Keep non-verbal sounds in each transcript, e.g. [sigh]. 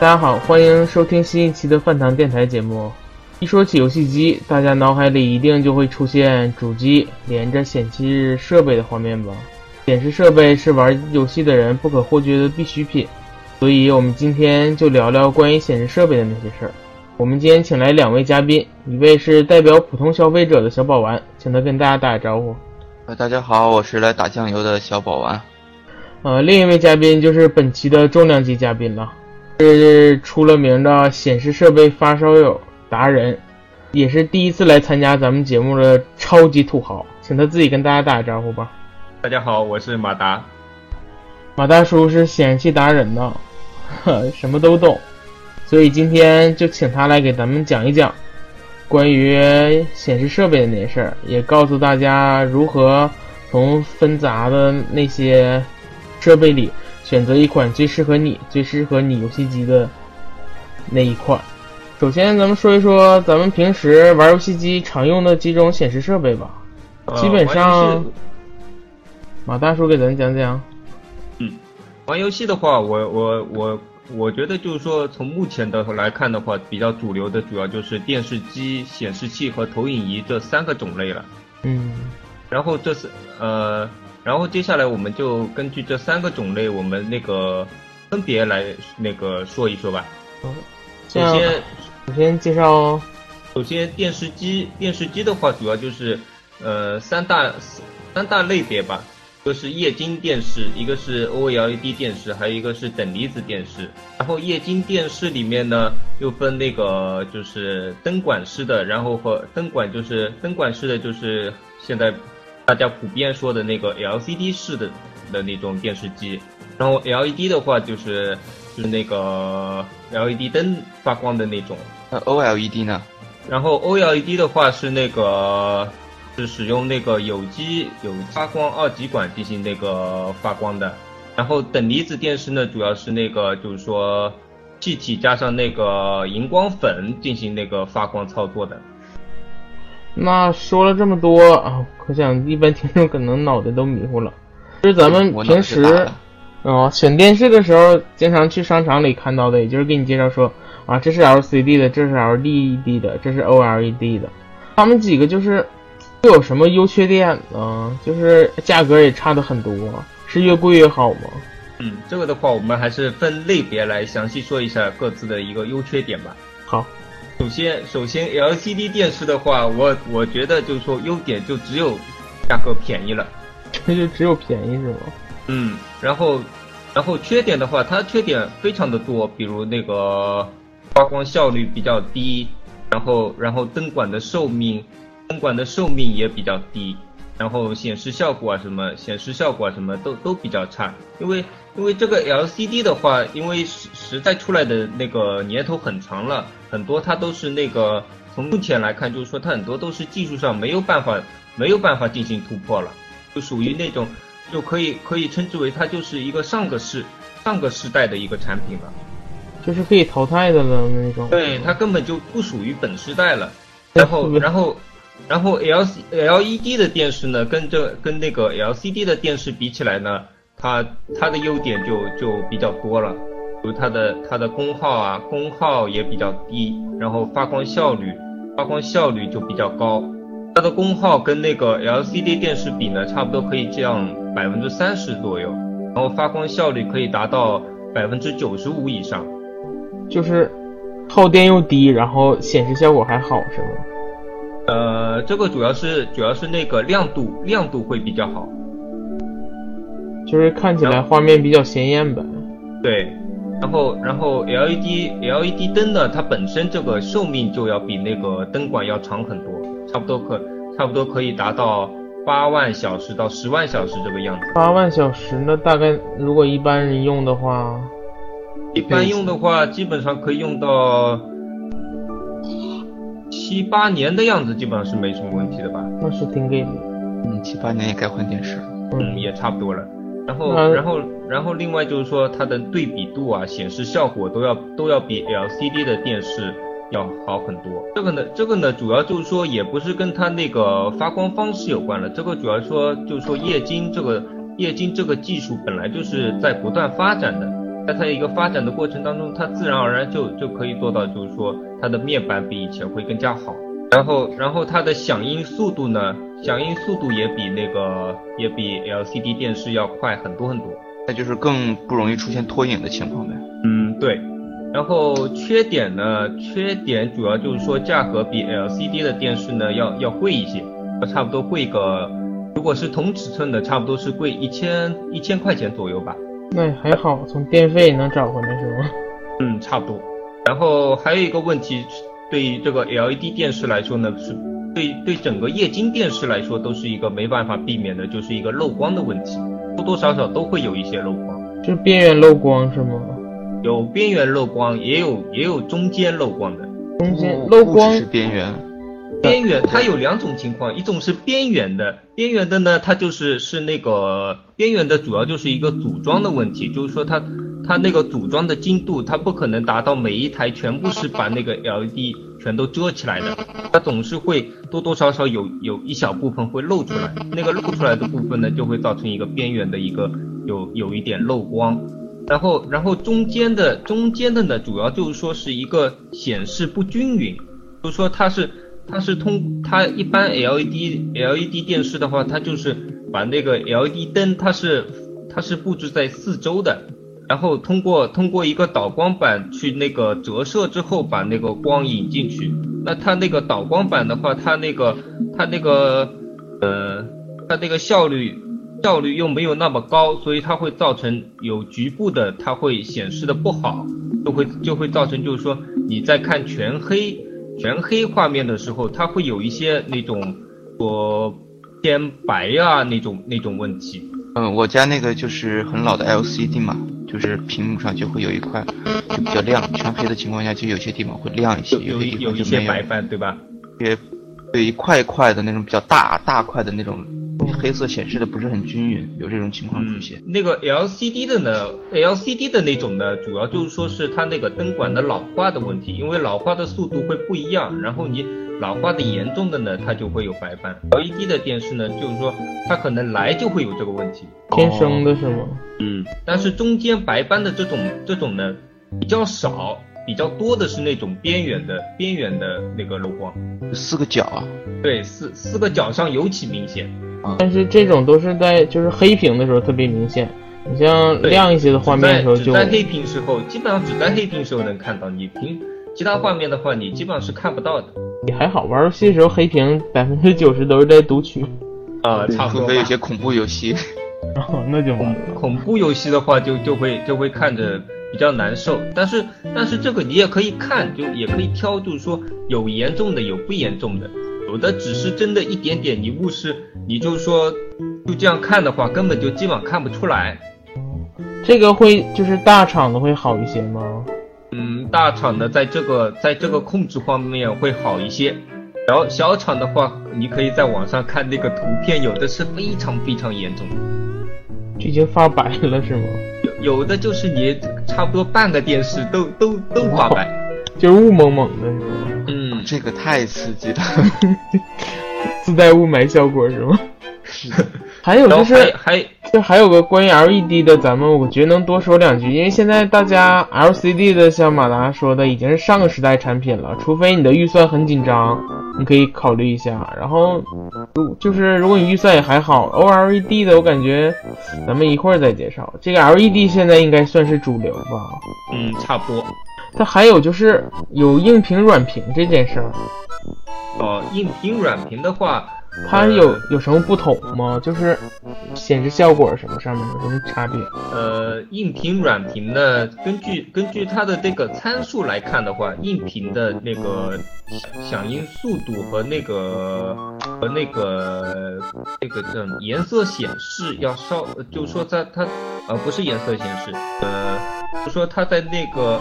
大家好，欢迎收听新一期的饭堂电台节目。一说起游戏机，大家脑海里一定就会出现主机连着显示设备的画面吧？显示设备是玩游戏的人不可或缺的必需品，所以我们今天就聊聊关于显示设备的那些事儿。我们今天请来两位嘉宾，一位是代表普通消费者的小宝丸，请他跟大家打个招呼。呃，大家好，我是来打酱油的小宝丸。呃，另一位嘉宾就是本期的重量级嘉宾了。是出了名的显示设备发烧友达人，也是第一次来参加咱们节目的超级土豪，请他自己跟大家打个招呼吧。大家好，我是马达。马大叔是显示器达人呢，[laughs] 什么都懂，所以今天就请他来给咱们讲一讲关于显示设备的那些事儿，也告诉大家如何从纷杂的那些设备里。选择一款最适合你、最适合你游戏机的那一款。首先，咱们说一说咱们平时玩游戏机常用的几种显示设备吧。基本上，马大叔给咱讲讲。嗯，玩游戏的话，我我我我觉得就是说，从目前的来看的话，比较主流的主要就是电视机、显示器和投影仪这三个种类了。嗯，然后这是呃。然后接下来我们就根据这三个种类，我们那个分别来那个说一说吧。嗯首先，首先介绍，首先电视机，电视机的话主要就是呃三大三大类别吧，一个是液晶电视，一个是 OLED 电视，还有一个是等离子电视。然后液晶电视里面呢又分那个就是灯管式的，然后和灯管就是灯管式的就是现在。大家普遍说的那个 LCD 式的的那种电视机，然后 LED 的话就是就是那个 LED 灯发光的那种。那 OLED 呢？然后 OLED 的话是那个是使用那个有机有发光二极管进行那个发光的。然后等离子电视呢，主要是那个就是说气体加上那个荧光粉进行那个发光操作的。那说了这么多啊，可想一般听众可能脑袋都迷糊了。就是咱们平时啊选电视的时候，经常去商场里看到的，也就是给你介绍说啊，这是 LCD 的，这是 LED 的，这是 OLED 的。他们几个就是都有什么优缺点呢？就是价格也差的很多，是越贵越好吗？嗯，这个的话，我们还是分类别来详细说一下各自的一个优缺点吧。好。首先，首先 LCD 电视的话，我我觉得就是说优点就只有价格便宜了，那就只有便宜是吗？嗯，然后，然后缺点的话，它缺点非常的多，比如那个发光效率比较低，然后然后灯管的寿命，灯管的寿命也比较低。然后显示效果啊什么，显示效果啊什么都都比较差，因为因为这个 LCD 的话，因为实实在出来的那个年头很长了，很多它都是那个从目前来看，就是说它很多都是技术上没有办法没有办法进行突破了，就属于那种就可以可以称之为它就是一个上个世上个世代的一个产品了，就是可以淘汰的了那种。对，它根本就不属于本世代了，然后然后。然后 L C L E D 的电视呢，跟这跟那个 L C D 的电视比起来呢，它它的优点就就比较多了，比如它的它的功耗啊，功耗也比较低，然后发光效率发光效率就比较高，它的功耗跟那个 L C D 电视比呢，差不多可以降百分之三十左右，然后发光效率可以达到百分之九十五以上，就是耗电又低，然后显示效果还好，是吗？呃，这个主要是主要是那个亮度亮度会比较好，就是看起来画面比较鲜艳吧。对，然后然后 LED LED 灯呢，它本身这个寿命就要比那个灯管要长很多，差不多可差不多可以达到八万小时到十万小时这个样子。八万小时，那大概如果一般人用的话，一般用的话，基本上可以用到七八年的样子，基本上是没什么问题的吧。那是挺给力。嗯，七八年也该换电视了。嗯，也差不多了。然后，那然后，然后，另外就是说，它的对比度啊，显示效果都要都要比 LCD 的电视要好很多。这个呢，这个呢，主要就是说，也不是跟它那个发光方式有关了。这个主要说就是说，液晶这个液晶这个技术本来就是在不断发展的，在它一个发展的过程当中，它自然而然就就可以做到，就是说它的面板比以前会更加好。然后，然后它的响应速度呢，响应速度也比那个也比 LCD 电视要快很多很多。那就是更不容易出现脱影的情况呗。嗯，对。然后缺点呢，缺点主要就是说价格比 LCD 的电视呢要要贵一些，差不多贵个，如果是同尺寸的，差不多是贵一千一千块钱左右吧。那还好，从电费能找回来是吗？嗯，差不多。然后还有一个问题，对于这个 LED 电视来说呢，是对对整个液晶电视来说都是一个没办法避免的，就是一个漏光的问题，多多少少都会有一些漏光，就是边缘漏光是吗？有边缘漏光，也有也有中间漏光的。中间漏光是边缘，边缘它有两种情况，一种是边缘的，边缘的呢，它就是是那个边缘的主要就是一个组装的问题，就是说它它那个组装的精度，它不可能达到每一台全部是把那个 LED 全都遮起来的，它总是会多多少少有有一小部分会露出来，那个露出来的部分呢，就会造成一个边缘的一个有有一点漏光。然后，然后中间的中间的呢，主要就是说是一个显示不均匀，就是说它是它是通它一般 LED LED 电视的话，它就是把那个 LED 灯它是它是布置在四周的，然后通过通过一个导光板去那个折射之后，把那个光引进去。那它那个导光板的话，它那个它那个呃它那个效率效率又没有那么高，所以它会造成有局部的它会显示的不好，就会就会造成就是说你在看全黑全黑画面的时候，它会有一些那种我偏白啊、那种那种问题。嗯，我家那个就是很老的 LCD 嘛，就是屏幕上就会有一块就比较亮，全黑的情况下就有些地方会亮一些，有有一有一些白斑，对吧？也有一块一块的那种比较大大块的那种黑色显示的不是很均匀，有这种情况出现。那个 LCD 的呢，LCD 的那种呢，主要就是说是它那个灯管的老化的问题，因为老化的速度会不一样，然后你老化的严重的呢，它就会有白斑。LED 的电视呢，就是说它可能来就会有这个问题，天生的是吗？嗯，但是中间白斑的这种这种呢比较少，比较多的是那种边缘的边缘的那个漏光，四个角啊，对，四四个角上尤其明显。但是这种都是在就是黑屏的时候特别明显，你像亮一些的画面的时候就只在在黑屏时候，基本上只在黑屏时候能看到，你平其他画面的话，你基本上是看不到的。也还好，玩游戏的时候黑屏百分之九十都是在读取，啊、差不除多吧。非有些恐怖游戏。[laughs] 哦，那就完了。恐怖游戏的话就，就会就会看着比较难受。但是但是这个你也可以看，就也可以挑，就是说有严重的，有不严重的，有的只是真的一点点，你误视，你就说就这样看的话，根本就基本上看不出来。这个会就是大厂的会好一些吗？嗯，大厂的在这个在这个控制方面会好一些，然后小厂的话，你可以在网上看那个图片，有的是非常非常严重的，就已经发白了是吗？有有的就是你差不多半个电视都都都发白。就是雾蒙蒙的是吗？嗯，这个太刺激了。[laughs] 自带雾霾效果是吗？是的 [laughs] 还有就是还还就还有个关于 LED 的，咱们我觉得能多说两句，因为现在大家 LCD 的，像马达说的，已经是上个时代产品了。除非你的预算很紧张，你可以考虑一下。然后，如就是如果你预算也还好，OLED 的我感觉咱们一会儿再介绍。这个 LED 现在应该算是主流吧。嗯差不多。它还有就是有硬屏软屏这件事儿，哦，硬屏软屏的话，它有有什么不同吗？就是显示效果什么上面有什么差别？呃，硬屏、软屏呢，根据根据它的这个参数来看的话，硬屏的那个响响应速度和那个和那个那个叫颜色显示要稍，就是说在它呃不是颜色显示，呃，就说它在那个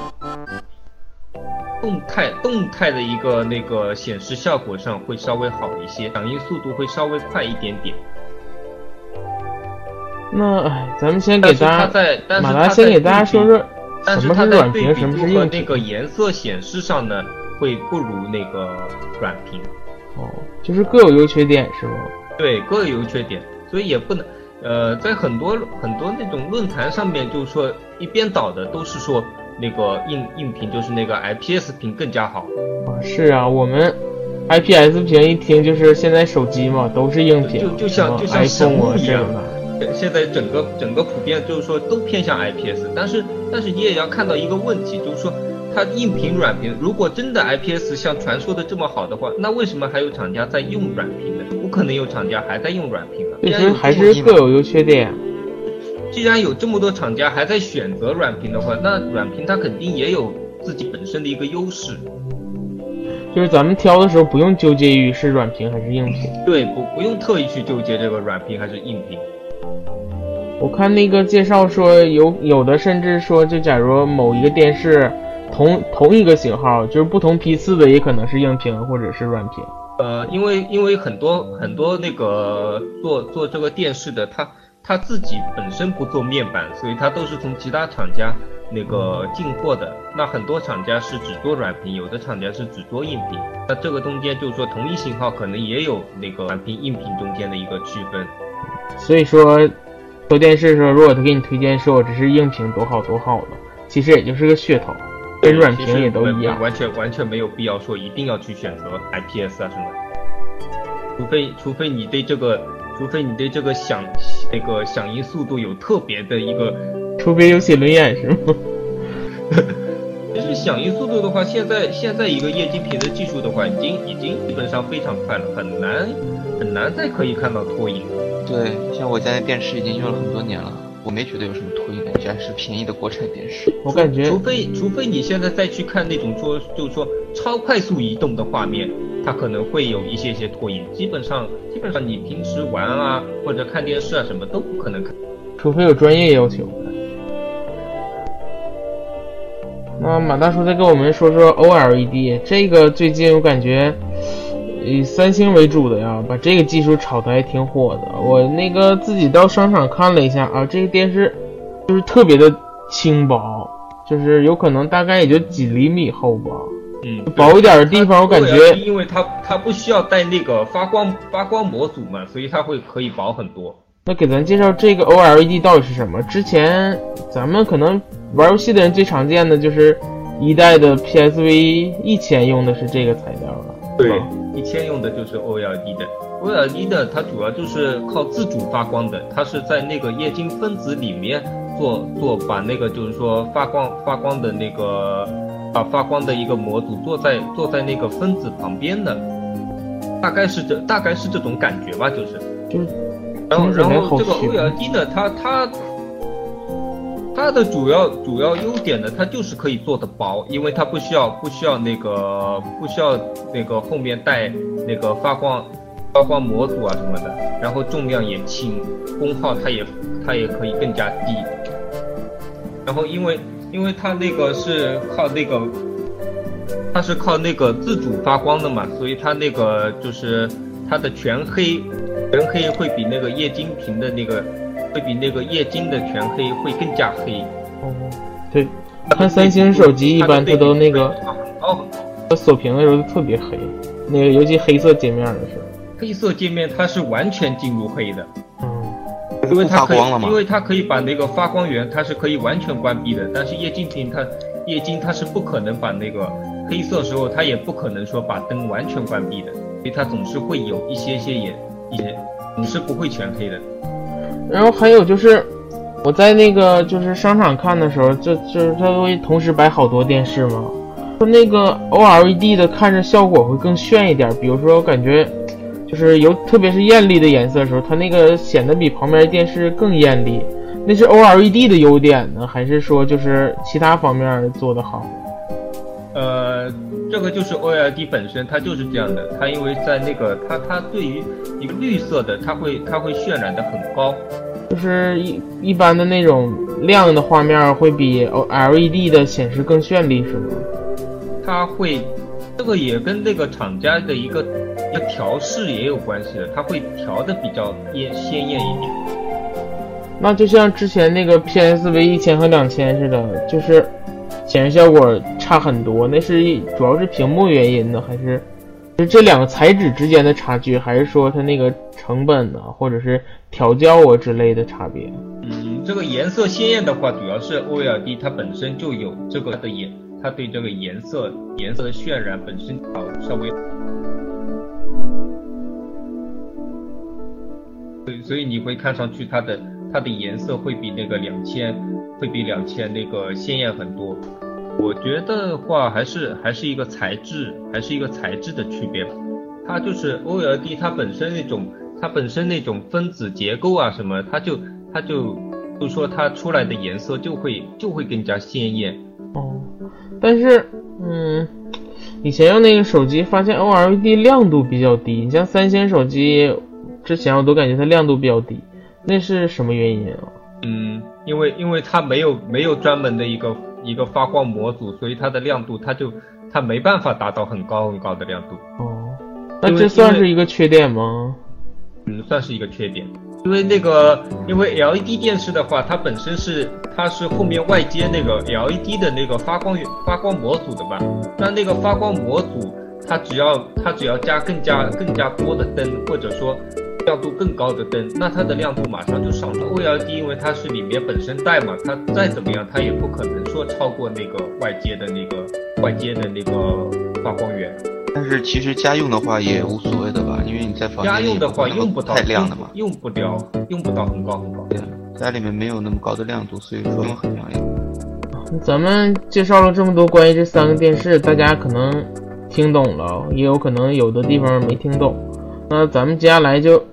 动态动态的一个那个显示效果上会稍微好一些，响应速度会稍微快一点点。那哎，咱们先给大家，在马达先给大家说说什么是软屏，什么是硬屏。那个颜色显示上呢，会不如那个软屏。哦，就是各有优缺点是吗？对，各有优缺点，所以也不能，呃，在很多很多那种论坛上面，就是说一边倒的都是说那个硬硬屏就是那个 IPS 屏更加好。啊，是啊，我们 IPS 屏一听就是现在手机嘛，都是硬屏，就就像就像 iPhone 一样。现在整个整个普遍就是说都偏向 IPS，但是但是你也要看到一个问题，就是说它硬屏软屏，如果真的 IPS 像传说的这么好的话，那为什么还有厂家在用软屏呢？不可能有厂家还在用软屏了。其实还是各有优缺点。既然有这么多厂家还在选择软屏的话，那软屏它肯定也有自己本身的一个优势。就是咱们挑的时候不用纠结于是软屏还是硬屏。对，不不用特意去纠结这个软屏还是硬屏。我看那个介绍说，有有的甚至说，就假如某一个电视同同一个型号，就是不同批次的，也可能是硬屏或者是软屏。呃，因为因为很多很多那个做做这个电视的，他他自己本身不做面板，所以他都是从其他厂家那个进货的。那很多厂家是只做软屏，有的厂家是只做硬屏。那这个中间就是说，同一型号可能也有那个软屏硬屏中间的一个区分。所以说。做电视的时候，如果他给你推荐说我这是硬屏多好多好的，其实也就是个噱头，跟软屏也都一样，完全完全没有必要说一定要去选择 IPS 啊什么，除非除非你对这个，除非你对这个响那个响应速度有特别的一个，[laughs] 除非有写轮眼是吗？[laughs] 其实响应速度的话，现在现在一个液晶屏的技术的话，已经已经基本上非常快了，很难很难再可以看到拖影。对，像我家的电视已经用了很多年了，我没觉得有什么拖影，感觉还是便宜的国产电视。我感觉，除非除非你现在再去看那种说，就是说超快速移动的画面，它可能会有一些些拖影。基本上基本上你平时玩啊或者看电视啊什么都不可能看，除非有专业要求。那马大叔再跟我们说说 OLED，这个最近我感觉。以三星为主的呀，把这个技术炒得还挺火的。我那个自己到商场看了一下啊，这个电视就是特别的轻薄，就是有可能大概也就几厘米厚吧。嗯，薄一点的地方我感觉，因为它它不需要带那个发光发光模组嘛，所以它会可以薄很多。那给咱介绍这个 OLED 到底是什么？之前咱们可能玩游戏的人最常见的就是一代的 PSV 一千用的是这个材料了。对。一千用的就是 OLED 的，OLED 的它主要就是靠自主发光的，它是在那个液晶分子里面做做把那个就是说发光发光的那个把发光的一个模组坐在坐在那个分子旁边的，大概是这大概是这种感觉吧，就是，就是，然后然后这个 OLED 呢，它它。它的主要主要优点呢，它就是可以做的薄，因为它不需要不需要那个不需要那个后面带那个发光发光模组啊什么的，然后重量也轻，功耗它也它也可以更加低。然后因为因为它那个是靠那个它是靠那个自主发光的嘛，所以它那个就是它的全黑全黑会比那个液晶屏的那个。会比那个液晶的全黑会更加黑。哦，对，它三星手机一般它都那个它锁屏的时候特别黑，那个尤其黑色界面的时候。黑色界面它是完全进入黑的。嗯，因为它可以，因为它可以把那个发光源它是可以完全关闭的，但是液晶屏它液晶它是不可能把那个黑色时候它也不可能说把灯完全关闭的，所以它总是会有一些些也也总是不会全黑的。然后还有就是，我在那个就是商场看的时候，就就是它会同时摆好多电视嘛。说那个 OLED 的看着效果会更炫一点，比如说我感觉就是有特别是艳丽的颜色的时候，它那个显得比旁边的电视更艳丽。那是 OLED 的优点呢，还是说就是其他方面做得好？呃，这个就是 OLED 本身，它就是这样的。它因为在那个它它对于一个绿色的，它会它会渲染的很高。就是一一般的那种亮的画面会比 LED 的显示更绚丽，是吗？它会，这个也跟那个厂家的一个一个调试也有关系的，它会调的比较艳鲜艳一点。那就像之前那个 PSV 一千和两千似的，就是显示效果差很多，那是主要是屏幕原因呢，还是就这两个材质之间的差距，还是说它那个成本呢，或者是调教啊之类的差别？嗯，这个颜色鲜艳的话，主要是 OLED 它本身就有这个的颜，它对这个颜色颜色的渲染本身好稍微。对，所以你会看上去它的它的颜色会比那个两千会比两千那个鲜艳很多。我觉得话还是还是一个材质，还是一个材质的区别。它就是 OLED 它本身那种它本身那种分子结构啊什么，它就它就就说它出来的颜色就会就会更加鲜艳。哦，但是嗯，以前用那个手机发现 OLED 亮度比较低，你像三星手机。之前我都感觉它亮度比较低，那是什么原因啊？嗯，因为因为它没有没有专门的一个一个发光模组，所以它的亮度它就它没办法达到很高很高的亮度。哦，那这算是一个缺点吗？嗯，算是一个缺点，因为那个因为 LED 电视的话，它本身是它是后面外接那个 LED 的那个发光发光模组的嘛，那那个发光模组它只要它只要加更加更加多的灯，或者说。亮度更高的灯，那它的亮度马上就上了。OLED 因为它是里面本身带嘛，它再怎么样，它也不可能说超过那个外接的那个外接的那个发光源。但是其实家用的话也无所谓的吧，因为你在房间家用的话用不到太亮的嘛，用不了，用不到很高很高。对，家里面没有那么高的亮度，所以说很亮眼。咱们介绍了这么多关于这三个电视，大家可能听懂了，也有可能有的地方没听懂。那咱们接下来就。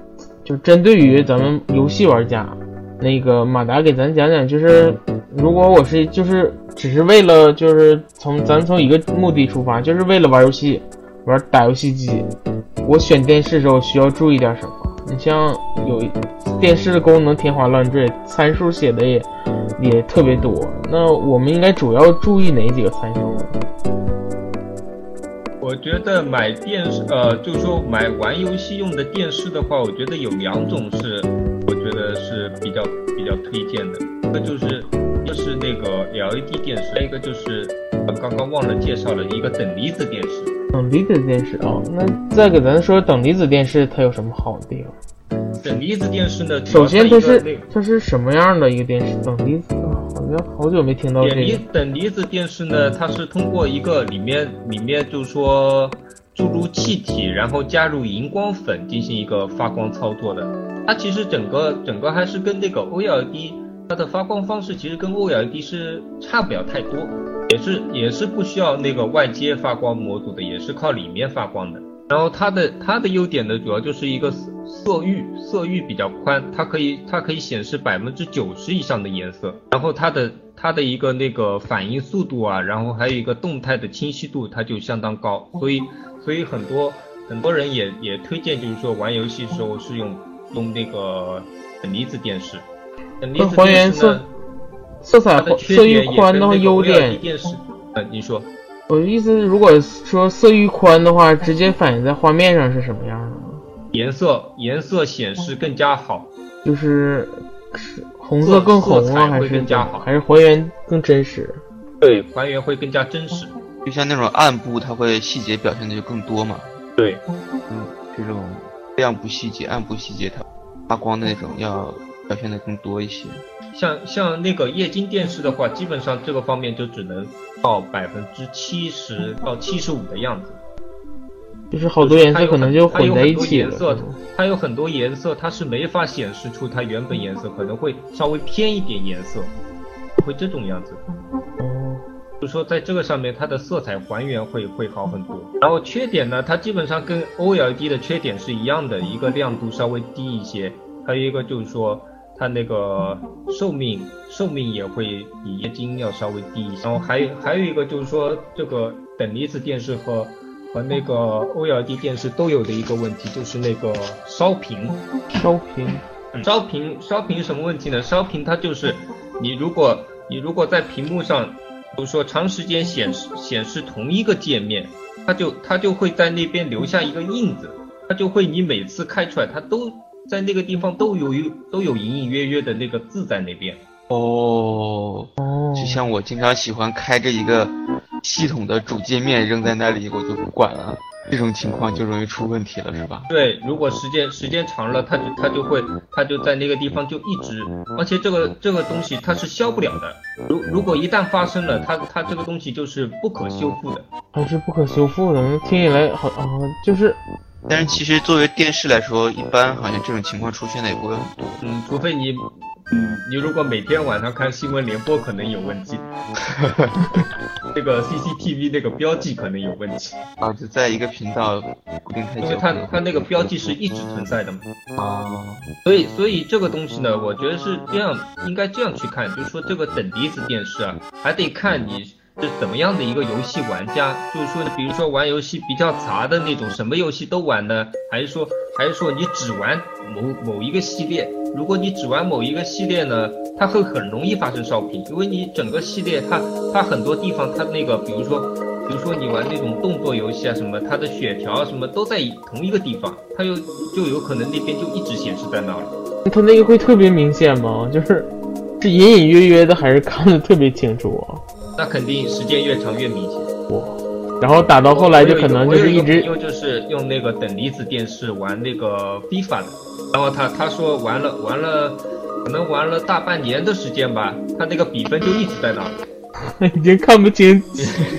就针对于咱们游戏玩家，那个马达给咱讲讲，就是如果我是就是只是为了就是从咱从一个目的出发，就是为了玩游戏，玩打游戏机，我选电视时候需要注意点什么？你像有电视的功能天花乱坠，参数写的也也特别多，那我们应该主要注意哪几个参数？我觉得买电视，呃，就是说买玩游戏用的电视的话，我觉得有两种是，我觉得是比较比较推荐的。一个就是，就是那个 LED 电视，还有一个就是刚刚忘了介绍了一个等离子电视。等离子电视啊，那再给咱说等离子电视它有什么好的地方？等离子电视呢，首先它是它是什么样的一个电视？等离子。好像好久没听到这个。等离子电视呢，它是通过一个里面里面就是说注入气体，然后加入荧光粉进行一个发光操作的。它其实整个整个还是跟那个 OLED 它的发光方式其实跟 OLED 是差不了太多，也是也是不需要那个外接发光模组的，也是靠里面发光的。然后它的它的优点呢，主要就是一个色域色域比较宽，它可以它可以显示百分之九十以上的颜色。然后它的它的一个那个反应速度啊，然后还有一个动态的清晰度，它就相当高。所以所以很多很多人也也推荐，就是说玩游戏时候是用用那个等离子电视。等离子电视呢，色彩色域宽的话优点。呃，你说。我的意思是，如果说色域宽的话，直接反映在画面上是什么样的？颜色颜色显示更加好，就是是红色更红啊，还是更加好，还是还原更真实？对，还原会更加真实。就像那种暗部，它会细节表现的就更多嘛。对，嗯，这种亮部细节、暗部细节，它发光的那种要表现的更多一些。像像那个液晶电视的话，基本上这个方面就只能到百分之七十到七十五的样子。就是好多颜色可能就混在一起了。它有很多颜色，它是没法显示出它原本颜色，可能会稍微偏一点颜色，会这种样子。哦。就说在这个上面它的色彩还原会会好很多。然后缺点呢，它基本上跟 OLED 的缺点是一样的，一个亮度稍微低一些，还有一个就是说它那个寿命寿命也会比液晶要稍微低一些。然后还有还有一个就是说这个等离子电视和和那个 OLED 电视都有的一个问题就是那个烧屏。烧屏，烧屏烧屏什么问题呢？烧屏它就是你如果你如果在屏幕上，比如说长时间显示显示同一个界面，它就它就会在那边留下一个印子，它就会你每次开出来，它都在那个地方都有一都有隐隐约约的那个字在那边。哦，哦，就像我经常喜欢开着一个系统的主界面扔在那里，我就不管了，这种情况就容易出问题了，是吧？对，如果时间时间长了，它就它就会它就在那个地方就一直，而且这个这个东西它是消不了的。如如果一旦发生了，它它这个东西就是不可修复的。它是不可修复的，那听起来好啊，就是但是其实作为电视来说，一般好像这种情况出现的也不会很多。嗯，除非你，嗯，你如果每天晚上看新闻联播可能有问题，[laughs] 这个 CCTV 那个标记可能有问题，啊，就在一个频道固定太久。因为它它那个标记是一直存在的嘛。啊，所以所以这个东西呢，我觉得是这样，应该这样去看，就是说这个等离子电视啊，还得看你是怎么样的一个游戏玩家，就是说，比如说玩游戏比较杂的那种，什么游戏都玩呢，还是说还是说你只玩某某一个系列？如果你只玩某一个系列呢，它会很容易发生烧屏，因为你整个系列它它很多地方它那个，比如说比如说你玩那种动作游戏啊什么，它的血条啊什么都在同一个地方，它又就有可能那边就一直显示在那里。它那个会特别明显吗？就是是隐隐约约的，还是看得特别清楚啊？那肯定时间越长越明显。哇，然后打到后来就可能就是一直因为就是用那个等离子电视玩那个 FIFA 的，然后他他说玩了玩了，可能玩了大半年的时间吧，他那个比分就一直在那儿。[laughs] 已经看不清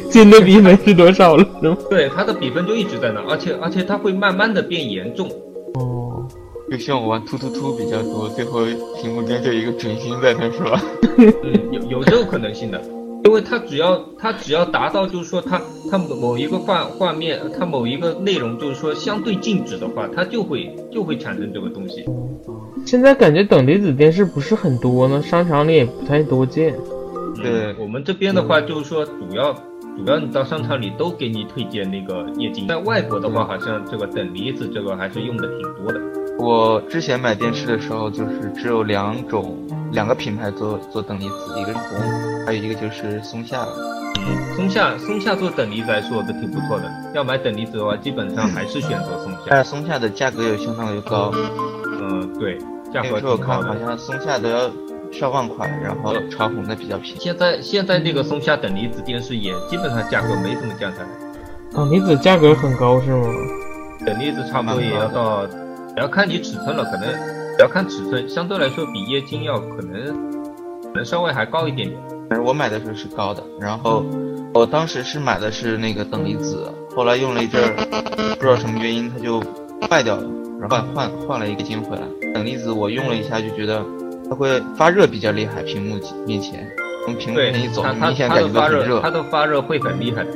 金的比分是多少了，是吗？[laughs] 对，他的比分就一直在那儿，而且而且他会慢慢的变严重。哦，就像我玩突突突比较多，最后屏幕边就有一个准星在那，是吧？[laughs] 嗯，有有这种可能性的，因为它只要它只要达到就是说它它某某一个画画面，它某一个内容就是说相对静止的话，它就会就会产生这个东西。现在感觉等离子电视不是很多呢，商场里也不太多见。对嗯我们这边的话就是说主要主要你到商场里都给你推荐那个液晶，在外国的话好像这个等离子这个还是用的挺多的。我之前买电视的时候，就是只有两种两个品牌做做等离子，一个是红，还有一个就是松下。嗯，松下松下做等离子来说都挺不错的，要买等离子的话，基本上还是选择松下。[laughs] 但是松下的价格又相当于高，嗯，对，价格那个时候挺高的。看好像松下都要上万块，然后长虹的比较便宜。现在现在那个松下等离子电视也基本上价格没怎么降下来，等离子价格很高是吗？等离子差不多也要到，也要看你尺寸了，可能也要看尺寸，相对来说比液晶要可能可能稍微还高一点点。但是我买的时候是高的，然后我当时是买的是那个等离子，后来用了一阵儿，不知道什么原因它就坏掉了，然后换换换了一个金回来。等离子我用了一下就觉得它会发热比较厉害，屏幕面前从屏幕面前一走，明显感觉到很热它，的发热会很厉害的。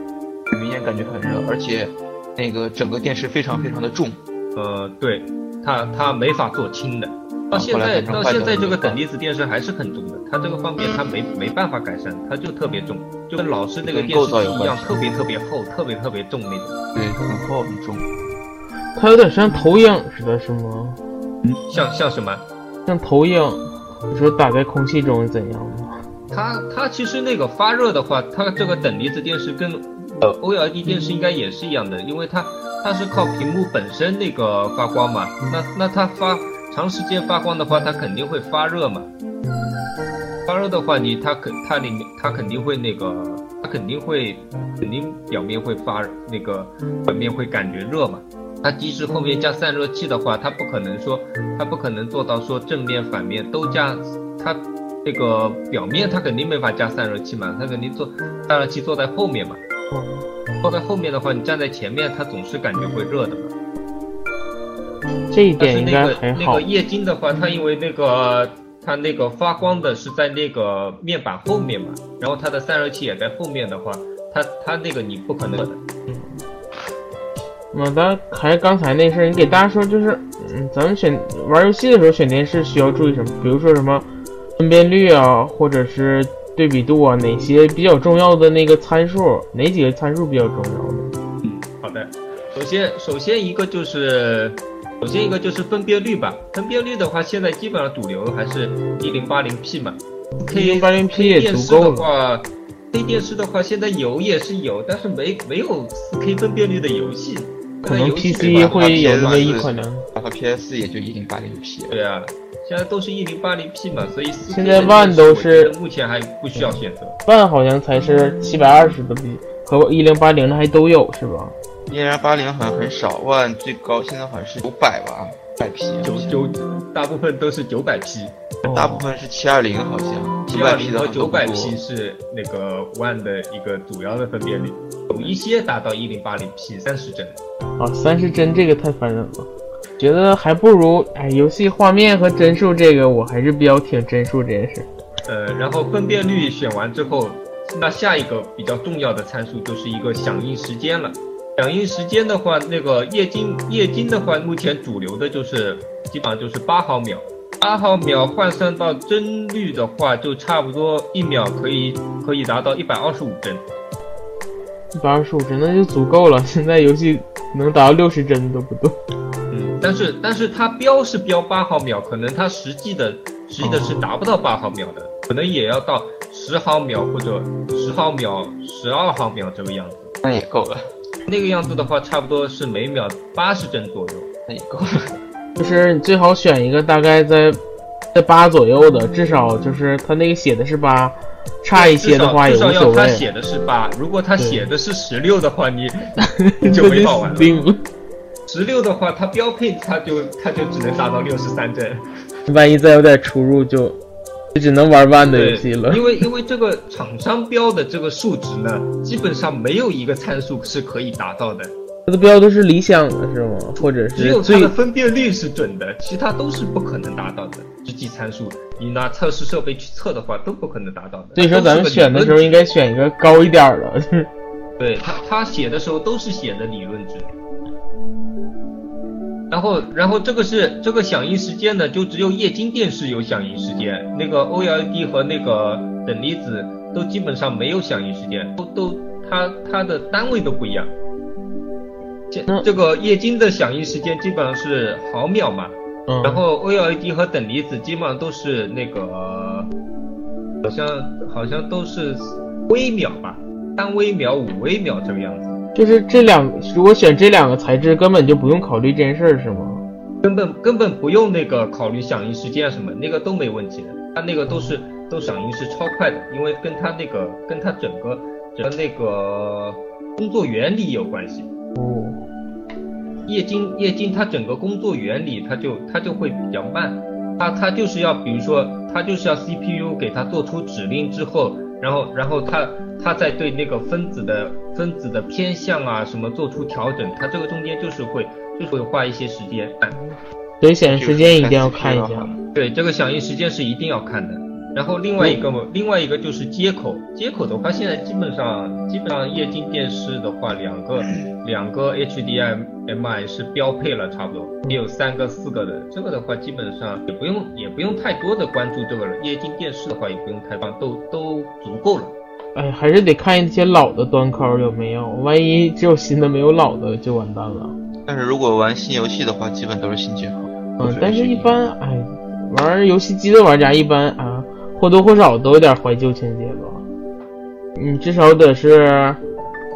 [clears throat] 明显感觉很热，而且那个整个电视非常非常的重。呃，对，它它没法做轻的。到现在到现在这个等离子电视还是很重的，它这个方面它没没办法改善，它就特别重，就跟老式那个电视机一样，特别特别厚，特别特别重那种。对，很厚很重。它有点像投影似的，是吗？嗯像像什么？像投影，你说打在空气中是怎样吗？它它其实那个发热的话，它这个等离子电视跟呃 OLED 电视应该也是一样的，因为它它是靠屏幕本身那个发光嘛，那那它发长时间发光的话，它肯定会发热嘛。发热的话，你它肯它里面它肯定会那个，它肯定会肯定表面会发那个表面会感觉热嘛。它即使后面加散热器的话，它不可能说它不可能做到说正面反面都加，它这个表面它肯定没法加散热器嘛，它肯定做散热器坐在后面嘛。哦，坐在后面的话，你站在前面，它总是感觉会热的嘛。这一点应该个还好那个。液晶的话，它因为那个它那个发光的是在那个面板后面嘛，然后它的散热器也在后面的话，它它那个你不可能的。马达还是刚才那事儿，你给大家说，就是嗯，咱们选玩游戏的时候选电视需要注意什么？比如说什么分辨率啊，或者是对比度啊，哪些比较重要的那个参数？哪几个参数比较重要呢？嗯，好的。首先，首先一个就是，首先一个就是分辨率吧。分辨率的话，现在基本上主流还是一零八零 P 嘛。K 1080p 也电视足够了。的话，K 电视的话，现在有也是有，但是没没有四 K 分辨率的游戏。可能 PC 会有那么一款呢。然后 PS 也就一零八零 P。对啊，现在都是一零八零 P 嘛，所以现在的 One 电视都是目前还不需要选择。万好像才是七百二十的 P，和一零八零的还都有是吧？一零八零好像很少，万最高现在好像是九百吧，百 P。九九大部分都是九百 P，大部分是七二零，好像七百 P 和九百 P 是那个 One 的一个主要的分辨率，有一些达到一零八零 P 三十帧。啊，三十帧这个太烦人了，觉得还不如哎，游戏画面和帧数这个我还是比较挺帧数这件事。呃，然后分辨率选完之后，那下一个比较重要的参数就是一个响应时间了。响应时间的话，那个液晶液晶的话，目前主流的就是基本上就是八毫秒，八毫秒换算到帧率的话，就差不多一秒可以可以达到一百二十五帧。一百二十五帧那就足够了，现在游戏能达到六十帧都不多。嗯，但是但是它标是标八毫秒，可能它实际的实际的是达不到八毫秒的，可能也要到十毫秒或者十毫秒、十二毫秒这个样子。那也够了，那个样子的话，差不多是每秒八十帧左右。那也够了。[laughs] 就是你最好选一个大概在在八左右的，至少就是它那个写的是八，差一些的话也至少无所谓。要他写的是八，如果他写的是十六的话，你 [laughs] 就没法玩了。[laughs] 十六的话，它标配它就它就只能达到六十三帧。万一再有点出入就，就只能玩万的游戏了。因为因为这个厂商标的这个数值呢，基本上没有一个参数是可以达到的，它的标都是理想的是吗？或者是只有它的分辨率是准的，其他都是不可能达到的。实际参数，你拿测试设备去测的话，都不可能达到的。所以说咱们选的时候应该选一个高一点的，对他，他写的时候都是写的理论值。然后，然后这个是这个响应时间呢，就只有液晶电视有响应时间，那个 OLED 和那个等离子都基本上没有响应时间，都都它它的单位都不一样。这嗯。这个液晶的响应时间基本上是毫秒嘛，嗯，然后 OLED 和等离子基本上都是那个，好像好像都是微秒吧，三微秒、五微秒这个样子，就是这两，如果选这两个材质，根本就不用考虑这件事儿，是吗？根本根本不用那个考虑响应时间啊什么，那个都没问题的，它那个都是都响应是超快的，因为跟它那个跟它整个整个那个工作原理有关系。哦，液晶液晶它整个工作原理它就它就会比较慢，它它就是要比如说它就是要 CPU 给它做出指令之后，然后然后它它在对那个分子的分子的偏向啊什么做出调整，它这个中间就是会就是会花一些时间。所以显示时间一定要看一下。对，这个响应时间是一定要看的。然后另外一个嘛，另外一个就是接口，接口的话，现在基本上基本上液晶电视的话，两个两个 HDMI 是标配了，差不多也有三个四个的。这个的话，基本上也不用也不用太多的关注这个了。液晶电视的话，也不用太帮，都都足够了。哎，还是得看一些老的端口有没有，万一只有新的没有老的就完蛋了。但是如果玩新游戏的话，基本都是新接口。嗯，但是一般哎，玩游戏机的玩家一般啊，或多或少都有点怀旧情节吧。你至少得是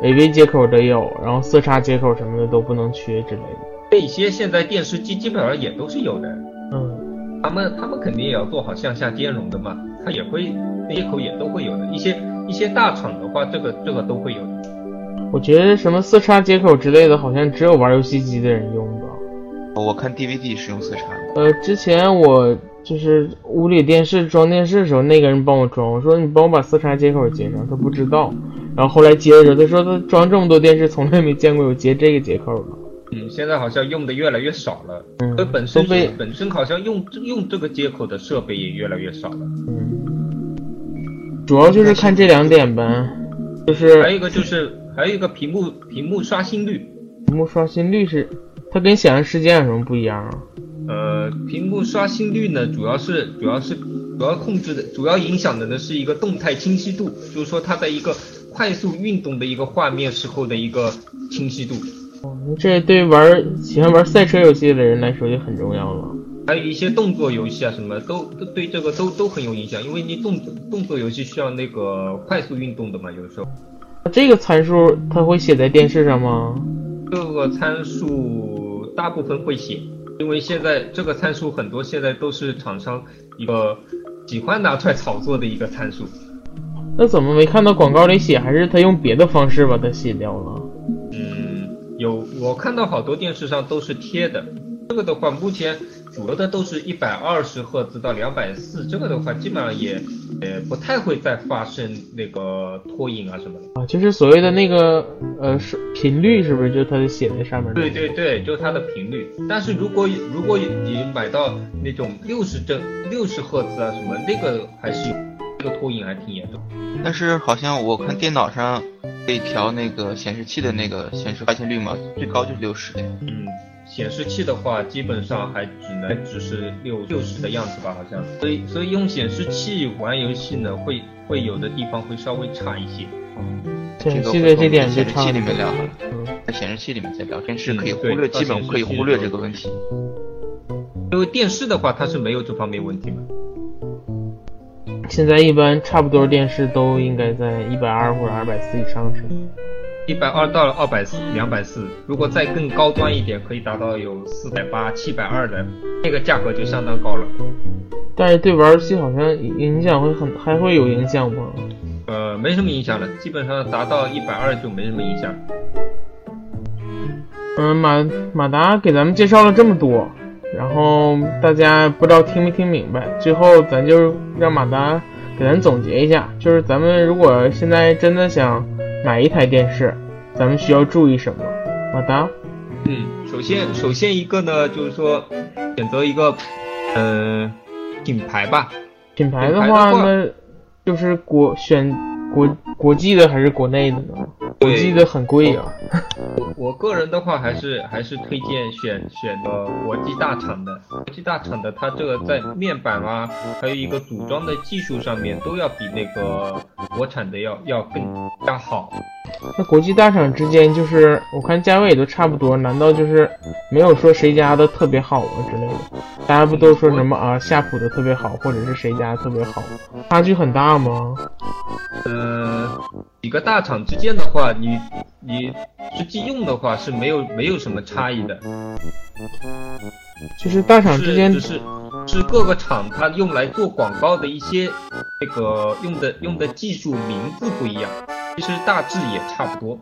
AV 接口得有，然后色差接口什么的都不能缺之类的。这一些现在电视机基本上也都是有的，嗯，他们他们肯定也要做好向下兼容的嘛，它也会接口也都会有的。一些一些大厂的话，这个这个都会有的。我觉得什么色差接口之类的，好像只有玩游戏机的人用吧。我看 DVD 是用色差，呃，之前我就是屋里电视装电视的时候，那个人帮我装，我说你帮我把四叉接口接上，他不知道。然后后来接的时候，他说他装这么多电视，从来没见过有接这个接口的。嗯，现在好像用的越来越少了，嗯本身都被本身好像用用这个接口的设备也越来越少了。嗯，主要就是看这两点呗，就是还有一个就是还有一个屏幕屏幕刷新率，屏幕刷新率是，它跟显示时间有什么不一样啊？呃，屏幕刷新率呢，主要是主要是主要控制的，主要影响的呢是一个动态清晰度，就是说它在一个快速运动的一个画面时候的一个清晰度，这对玩喜欢玩赛车游戏的人来说就很重要了。还有一些动作游戏啊什么都都对这个都都很有影响，因为你动作动作游戏需要那个快速运动的嘛，有时候这个参数它会写在电视上吗？这个参数大部分会写，因为现在这个参数很多现在都是厂商一个喜欢拿出来炒作的一个参数。那怎么没看到广告里写？还是他用别的方式把它写掉了？嗯，有我看到好多电视上都是贴的。这个的话，目前主流的都是一百二十赫兹到两百四，这个的话基本上也也不太会再发生那个拖影啊什么的。啊，就是所谓的那个呃是频率，是不是就它写在上面？对对对，就它的频率。但是如果如果你买到那种六十帧、六十赫兹啊什么，那个还是有这个拖影还挺严重。但是好像我看电脑上可以调那个显示器的那个显示刷新率嘛，最高就是六十的呀。嗯，显示器的话，基本上还只能只是六六十的样子吧，好像。所以所以用显示器玩游戏呢，会会有的地方会稍微差一些。显示这个器的这点就显示器里面聊好了，嗯，在显示器里面再聊，电视可以忽略，到基本可以忽略这个问题。因为电视的话，它是没有这方面问题嘛。现在一般差不多电视都应该在一百二或者二百四以上是吧？一百二到了二百四、两百四，如果再更高端一点，可以达到有四百八、七百二的，那个价格就相当高了。但是对玩游戏好像影响会很，还会有影响吗？呃，没什么影响了，基本上达到一百二就没什么影响。嗯，马马达给咱们介绍了这么多，然后大家不知道听没听明白？最后咱就让马达给咱总结一下，就是咱们如果现在真的想买一台电视，咱们需要注意什么？马达，嗯，首先首先一个呢，就是说选择一个呃品牌吧，品牌的话话呢，就是国选国国际的还是国内的呢？国际的很贵啊。我 [laughs] 我个人的话还是还是推荐选选的国际大厂的，国际大厂的它这个在面板啊，还有一个组装的技术上面都要比那个国产的要要更加好。那国际大厂之间，就是我看价位也都差不多，难道就是没有说谁家的特别好啊之类的？大家不都说什么啊夏普的特别好，或者是谁家特别好，差距很大吗？呃，几个大厂之间的话，你你实际用的话是没有没有什么差异的，就是大厂之间是只是是各个厂它用来做广告的一些那个用的用的技术名字不一样，其实大致也差不多。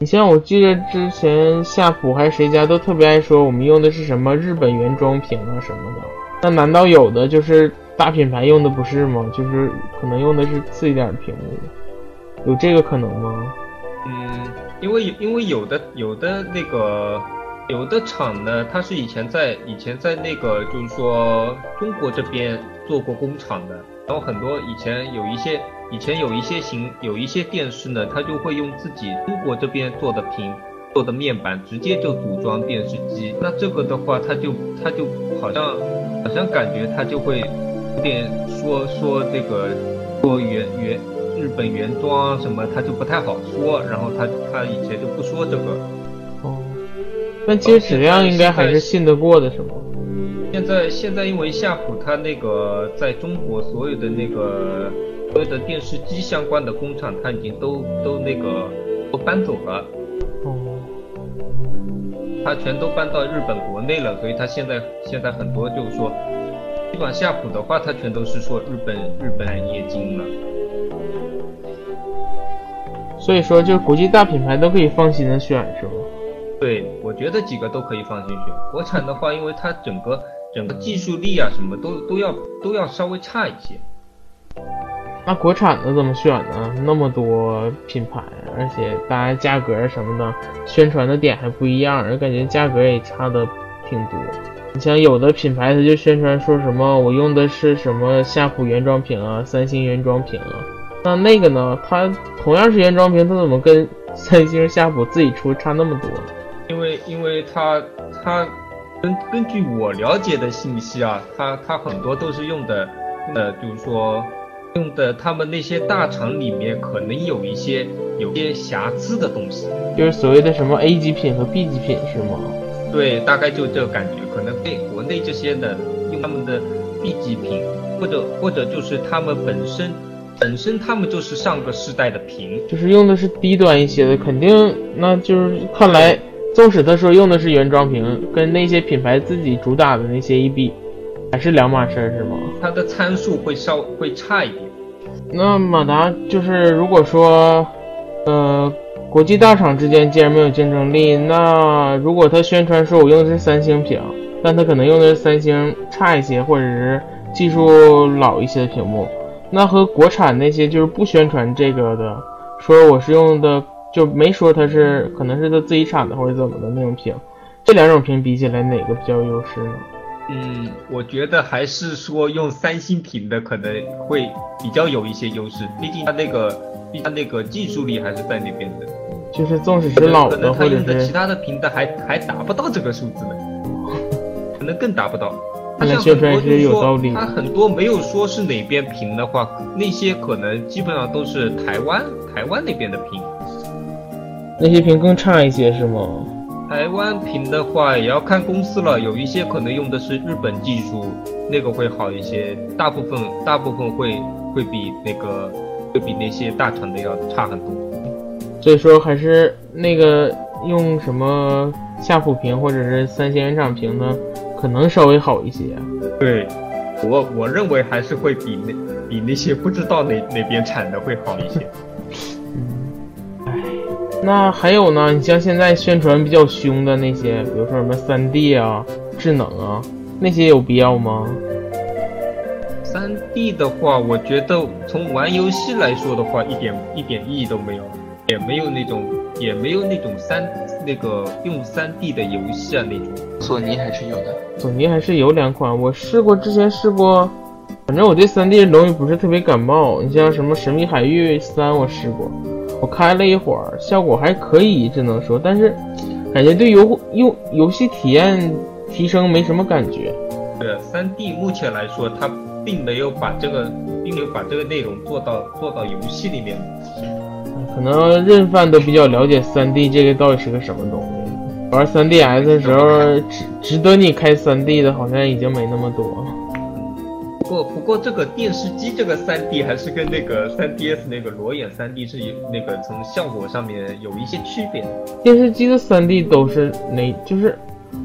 你像我记得之前夏普还是谁家都特别爱说我们用的是什么日本原装屏啊什么的，那难道有的就是大品牌用的不是吗？就是可能用的是次一点的屏幕，有这个可能吗？嗯，因为因为有的有的那个有的厂呢，它是以前在以前在那个就是说中国这边做过工厂的，然后很多以前有一些以前有一些型有一些电视呢，它就会用自己中国这边做的屏做的面板直接就组装电视机，那这个的话，它就它就好像好像感觉它就会有点说说这个说原原日本原装啊什么，他就不太好说，然后他他以前就不说这个。哦，那其实质量应该还是信得过的，是吗？现在现在因为夏普它那个在中国所有的那个所有的电视机相关的工厂，它已经都都那个都搬走了，哦，它全都搬到日本国内了，所以它现在现在很多就是说，基本上夏普的话，它全都是说日本日本液晶了。所以说就是国际大品牌都可以放心的选，是吗？对，我觉得几个都可以放心选。国产的话，因为它整个整个技术力啊什么都都要都要稍微差一些。那国产的怎么选呢？那么多品牌，而且大家价格什么的，宣传的点还不一样，感觉价格也差的挺多。你像有的品牌，它就宣传说什么我用的是什么夏普原装屏啊，三星原装屏啊。那那个呢？它同样是原装屏，它怎么跟三星、夏普自己出差那么多？因为，因为它它根根据我了解的信息啊，它它很多都是用的，呃，就是说用的他们那些大厂里面可能有一些有些瑕疵的东西，就是所谓的什么 A 级品和 B 级品是吗？对，大概就这个感觉，可能被国内这些的用他们的 B 级品，或者或者就是他们本身。本身他们就是上个世代的屏，就是用的是低端一些的，肯定那就是看来，纵使他说用的是原装屏，跟那些品牌自己主打的那些一比，还是两码事儿，是吗？它的参数会稍会差一点。那马达就是如果说，呃，国际大厂之间既然没有竞争力，那如果他宣传说我用的是三星屏，但他可能用的是三星差一些或者是技术老一些的屏幕。那和国产那些就是不宣传这个的，说我是用的，就没说它是可能是它自己产的或者怎么的那种屏，这两种屏比起来哪个比较有优势呢？嗯，我觉得还是说用三星屏的可能会比较有一些优势，毕竟它那个，毕竟它那个技术力还是在那边的。就是纵使是老的，或者是其他的屏的还还达不到这个数字呢，[laughs] 可能更达不到。看来宣传是有道理。他很多没有说是哪边屏的话，那些可能基本上都是台湾台湾那边的屏。那些屏更差一些是吗？台湾屏的话也要看公司了，有一些可能用的是日本技术，那个会好一些。大部分大部分会会比那个会比那些大厂的要差很多。所以说还是那个用什么夏普屏或者是三星原厂屏呢？可能稍微好一些，对我我认为还是会比那比那些不知道哪哪边产的会好一些。[laughs] 唉，那还有呢？你像现在宣传比较凶的那些，比如说什么三 D 啊、智能啊，那些有必要吗？三 D 的话，我觉得从玩游戏来说的话，一点一点意义都没有，也没有那种也没有那种三那个用 3D 的游戏啊那种。索尼还是有的。索尼还是有两款，我试过，之前试过，反正我对 3D 的东西不是特别感冒。你像什么《神秘海域三》，我试过，我开了一会儿，效果还可以，只能说，但是感觉对游用游戏体验提升没什么感觉。对，，3D 目前来说，它并没有把这个，并没有把这个内容做到做到游戏里面。可能任范都比较了解三 D 这个到底是个什么东西。玩 3DS 的时候，值值得你开 3D 的，好像已经没那么多了。不过，不过这个电视机这个 3D 还是跟那个 3DS 那个裸眼 3D 是有那个从效果上面有一些区别。电视机的 3D 都是那，就是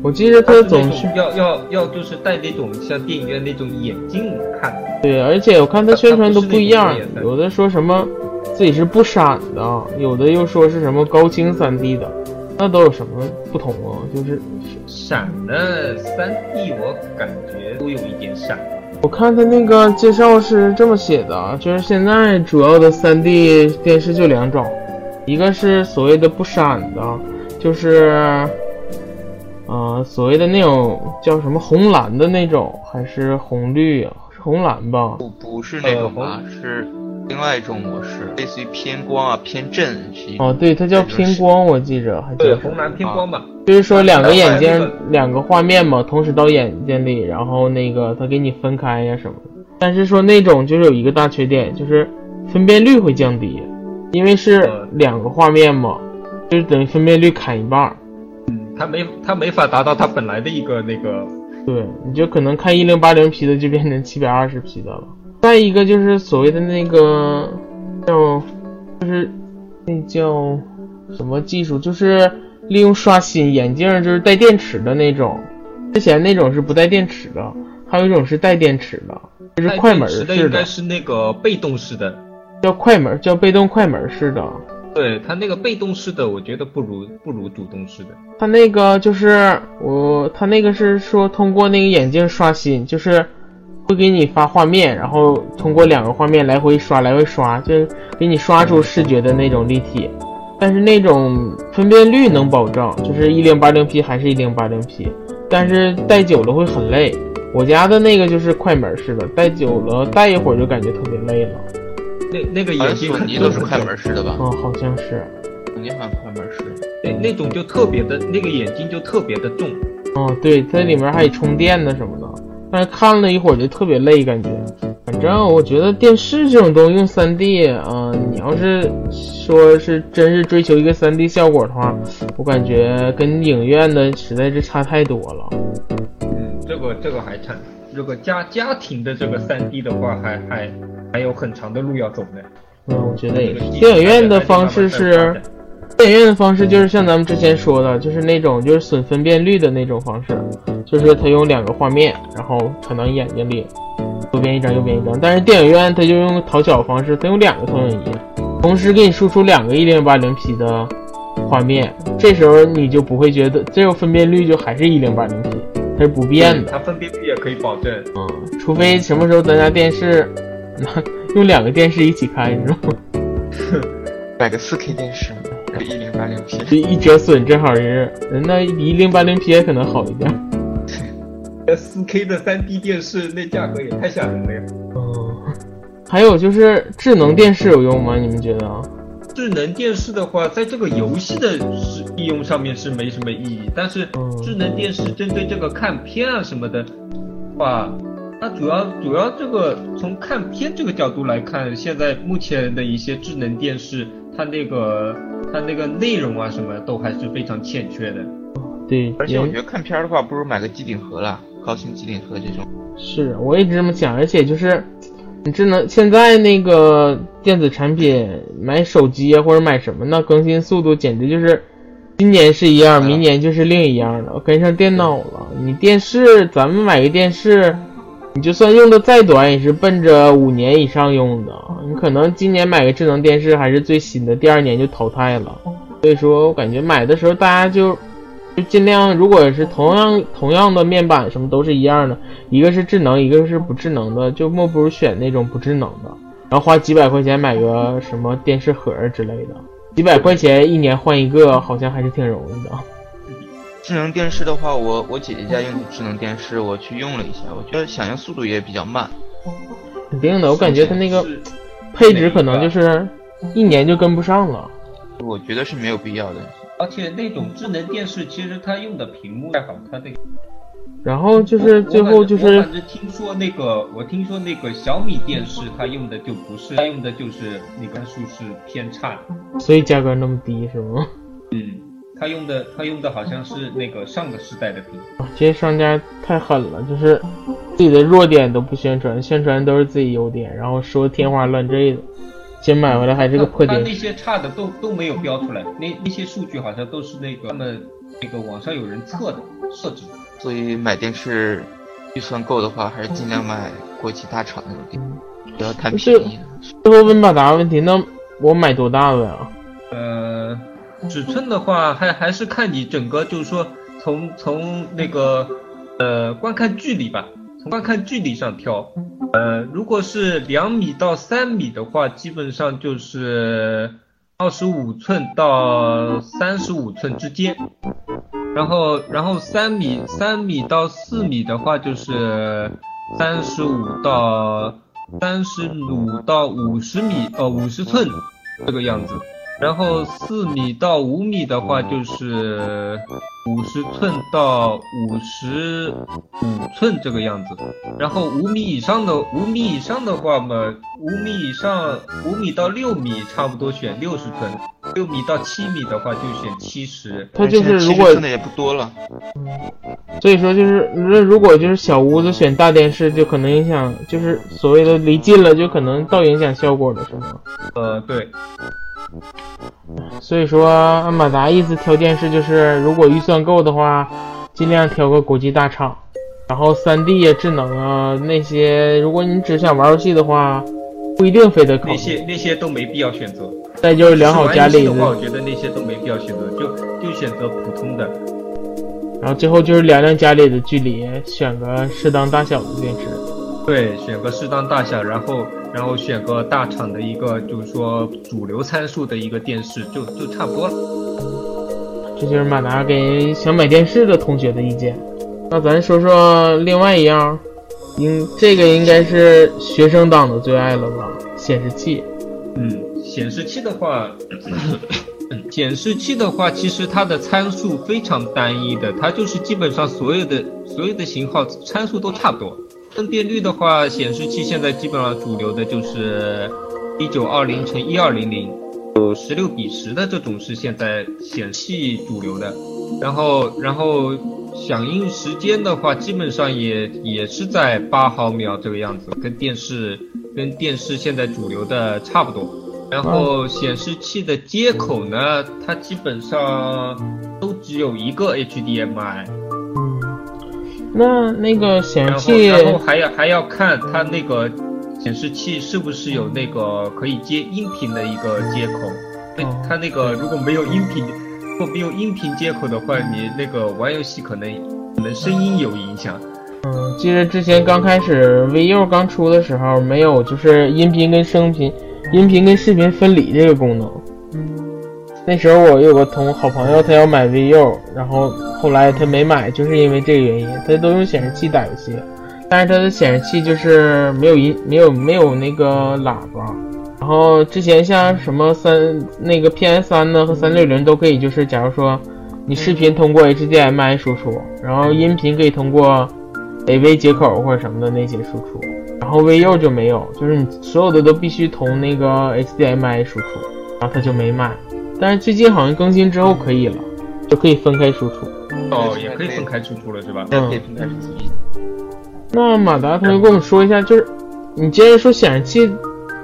我记得它总是要要要就是戴那种像电影院那种眼镜看。对，而且我看它宣传都不一样，有的说什么自己是不闪的，有的又说是什么高清 3D 的。那都有什么不同啊？就是闪的三 D，我感觉都有一点闪。我看他那个介绍是这么写的，就是现在主要的三 D 电视就两种，一个是所谓的不闪的，就是，呃，所谓的那种叫什么红蓝的那种，还是红绿啊？是红蓝吧？不，不是那种吧？是。另外一种模式，类似于偏光啊、偏振。哦，对，它叫偏光，我记着。还对，红蓝偏光吧。就是说两个眼睛、两个画面嘛，同时到眼睛里，然后那个它给你分开呀什么的。但是说那种就是有一个大缺点，就是分辨率会降低，因为是两个画面嘛，就是等于分辨率砍一半。嗯，它没它没法达到它本来的一个那个。对，你就可能看一零八零 P 的就变成七百二十 P 的了。再一个就是所谓的那个叫，就是那叫什么技术，就是利用刷新眼镜，就是带电池的那种。之前那种是不带电池的，还有一种是带电池的，就是快门式的。应该是那个被动式的，叫快门，叫被动快门式的。对它那个被动式的，我觉得不如不如主动式的。它那个就是我，它那个是说通过那个眼镜刷新，就是。会给你发画面，然后通过两个画面来回刷，来回刷，就给你刷出视觉的那种立体。但是那种分辨率能保证，就是一零八零 P 还是一零八零 P，但是戴久了会很累。我家的那个就是快门式的，戴久了戴一会儿就感觉特别累了。那那个眼睛索尼都是快门式的吧？嗯，好像是。索尼好像快门式。那那种就特别的，那个眼睛就特别的重。哦，对，它里面还有充电的什么的，但是看了一会儿就特别累，感觉。反正我觉得电视这种东西用 3D 啊、你要是说是真是追求一个 3D 效果的话，我感觉跟影院的实在是差太多了。嗯，这个这个还差。如果家家庭的这个三 D 的话，还还还有很长的路要走呢。嗯，我觉得也是。电影院的方式是电影院的方式就是像咱们之前说的，就是那种就是损分辨率的那种方式，就是它用两个画面，然后传到眼睛里，左边一张，右边一张。但是电影院它就用讨巧方式，它用两个投影仪，同时给你输出两个一零八零 P 的画面，这时候你就不会觉得这个分辨率就还是一零八零 P，它是不变的。它分辨率也可以保证。嗯，除非什么时候咱家电视拿用两个电视一起开，你知道吗？[laughs] 买个四 K 电视，一零八零 P。这一折损正好是，那比一零八零 P 可能好一点。那四 K 的三 D 电视那价格也太吓人了呀！哦，还有就是智能电视有用吗？你们觉得？智能电视的话，在这个游戏的使利用上面是没什么意义，但是嗯智能电视针对这个看片啊什么的话，它主要主要这个从看片这个角度来看，现在目前的一些智能电视，它那个它那个内容啊什么都还是非常欠缺的。对，也而且我觉得看片儿的话，不如买个机顶盒了，高清机顶盒这种。是，我一直这么想，而且就是，你智能现在那个电子产品，买手机啊或者买什么呢，更新速度简直就是，今年是一样，嗯明年就是另一样了，跟上电脑了。你电视，咱们买个电视，你就算用的再短，也是奔着五年以上用的。你可能今年买个智能电视还是最新的，第二年就淘汰了。所以说我感觉买的时候大家就就尽量，如果是同样同样的面板，什么都是一样的，一个是智能，一个是不智能的，就莫不如选那种不智能的，然后花几百块钱买个什么电视盒之类的，几百块钱一年换一个，好像还是挺容易的。智能电视的话，我我姐姐家用的智能电视，我去用了一下，我觉得响应速度也比较慢。肯定的，我感觉它那个配置可能就是一年就跟不上了。我觉得是没有必要的。而且那种智能电视，其实它用的屏幕太好，它那个然后就是最后就是我反正听说那个，我听说那个小米电视，它用的就不是，它用的就是那个数是偏差的。所以价格那么低是吗？嗯，它用的他用的好像是那个上个时代的屏。啊这些商家太狠了，就是自己的弱点都不宣传，宣传都是自己优点，然后说天花乱坠的，先买回来还是个破它那电视。些差的都都没有标出来，那那些数据好像都是那个他们那个网上有人测的设置的。所以买电视预算够的话，还是尽量买国际大厂那种电视，不要贪便宜的。最后问马达问题，那我买多大的呀？呃，尺寸的话，还还是看你整个，就是说从从那个呃观看距离吧，从观看距离上挑。呃，如果是两米到三米的话，基本上就是二十五寸到三十五寸之间。然后，然后三米三米到四米的话，就是三十五到三十五到五十米，呃，五十寸这个样子。然后四米到五米的话，就是五十寸到五十五寸这个样子。然后五米以上的五米以上的话嘛，五米以上五米到六米差不多选六十寸，六米到七米的话就选七十。它就是如果寸的也不多了，所以说就是那如果就是小屋子选大电视，就可能影响，就是所谓的离近了，就可能到影响效果了，是吗？呃，对，所以说安马达意思挑电视就是，如果预算够的话，尽量挑个国际大厂，然后 3D 啊、智能啊那些，如果你只想玩游戏的话，不一定非得考虑。那些那些都没必要选择。再就是良好家里的话，我的，觉得那些都没必要选择，就就选择普通的。然后最后就是量量家里的距离，选个适当大小的电池。对，选个适当大小，然后然后选个大厂的一个，就是说主流参数的一个电视，就就差不多了。这就是马达给想买电视的同学的意见。那咱说说另外一样，应这个应该是学生党的最爱了吧？显示器。嗯，显示器的话，[coughs] 显示器的话，其实它的参数非常单一的，它就是基本上所有的所有的型号参数都差不多。分辨率的话，显示器现在基本上主流的就是一九二零乘一二零零，有十六比十的这种是现在显示器主流的。然后，然后响应时间的话，基本上也也是在八毫秒这个样子，跟电视跟电视现在主流的差不多。然后显示器的接口呢，它基本上都只有一个 HDMI。嗯，那那个显示，器，然后还要还要看它那个显示器是不是有那个可以接音频的一个接口。哦它那个如果没有音频，如果没有音频接口的话，你那个玩游戏可能可能声音有影响。嗯，记得之前刚开始 VU 刚出的时候，没有就是音频跟声频、音频跟视频分离这个功能。那时候我有个同好朋友，他要买 VU，然后后来他没买，就是因为这个原因，他都用显示器打游戏，但是他的显示器就是没有音，没有没有那个喇叭。然后之前像什么三那个 PS 三呢和三六零都可以，就是假如说你视频通过 HDMI 输出，然后音频可以通过 AV 接口或者什么的那些输出，然后 VU 就没有，就是你所有的都必须同那个 HDMI 输出，然后他就没买。但是最近好像更新之后可以了，就可以分开输出。哦，也可以分开输出了是吧？现在可以分开输出。那马达同学跟我们说一下，就是你既然说显示器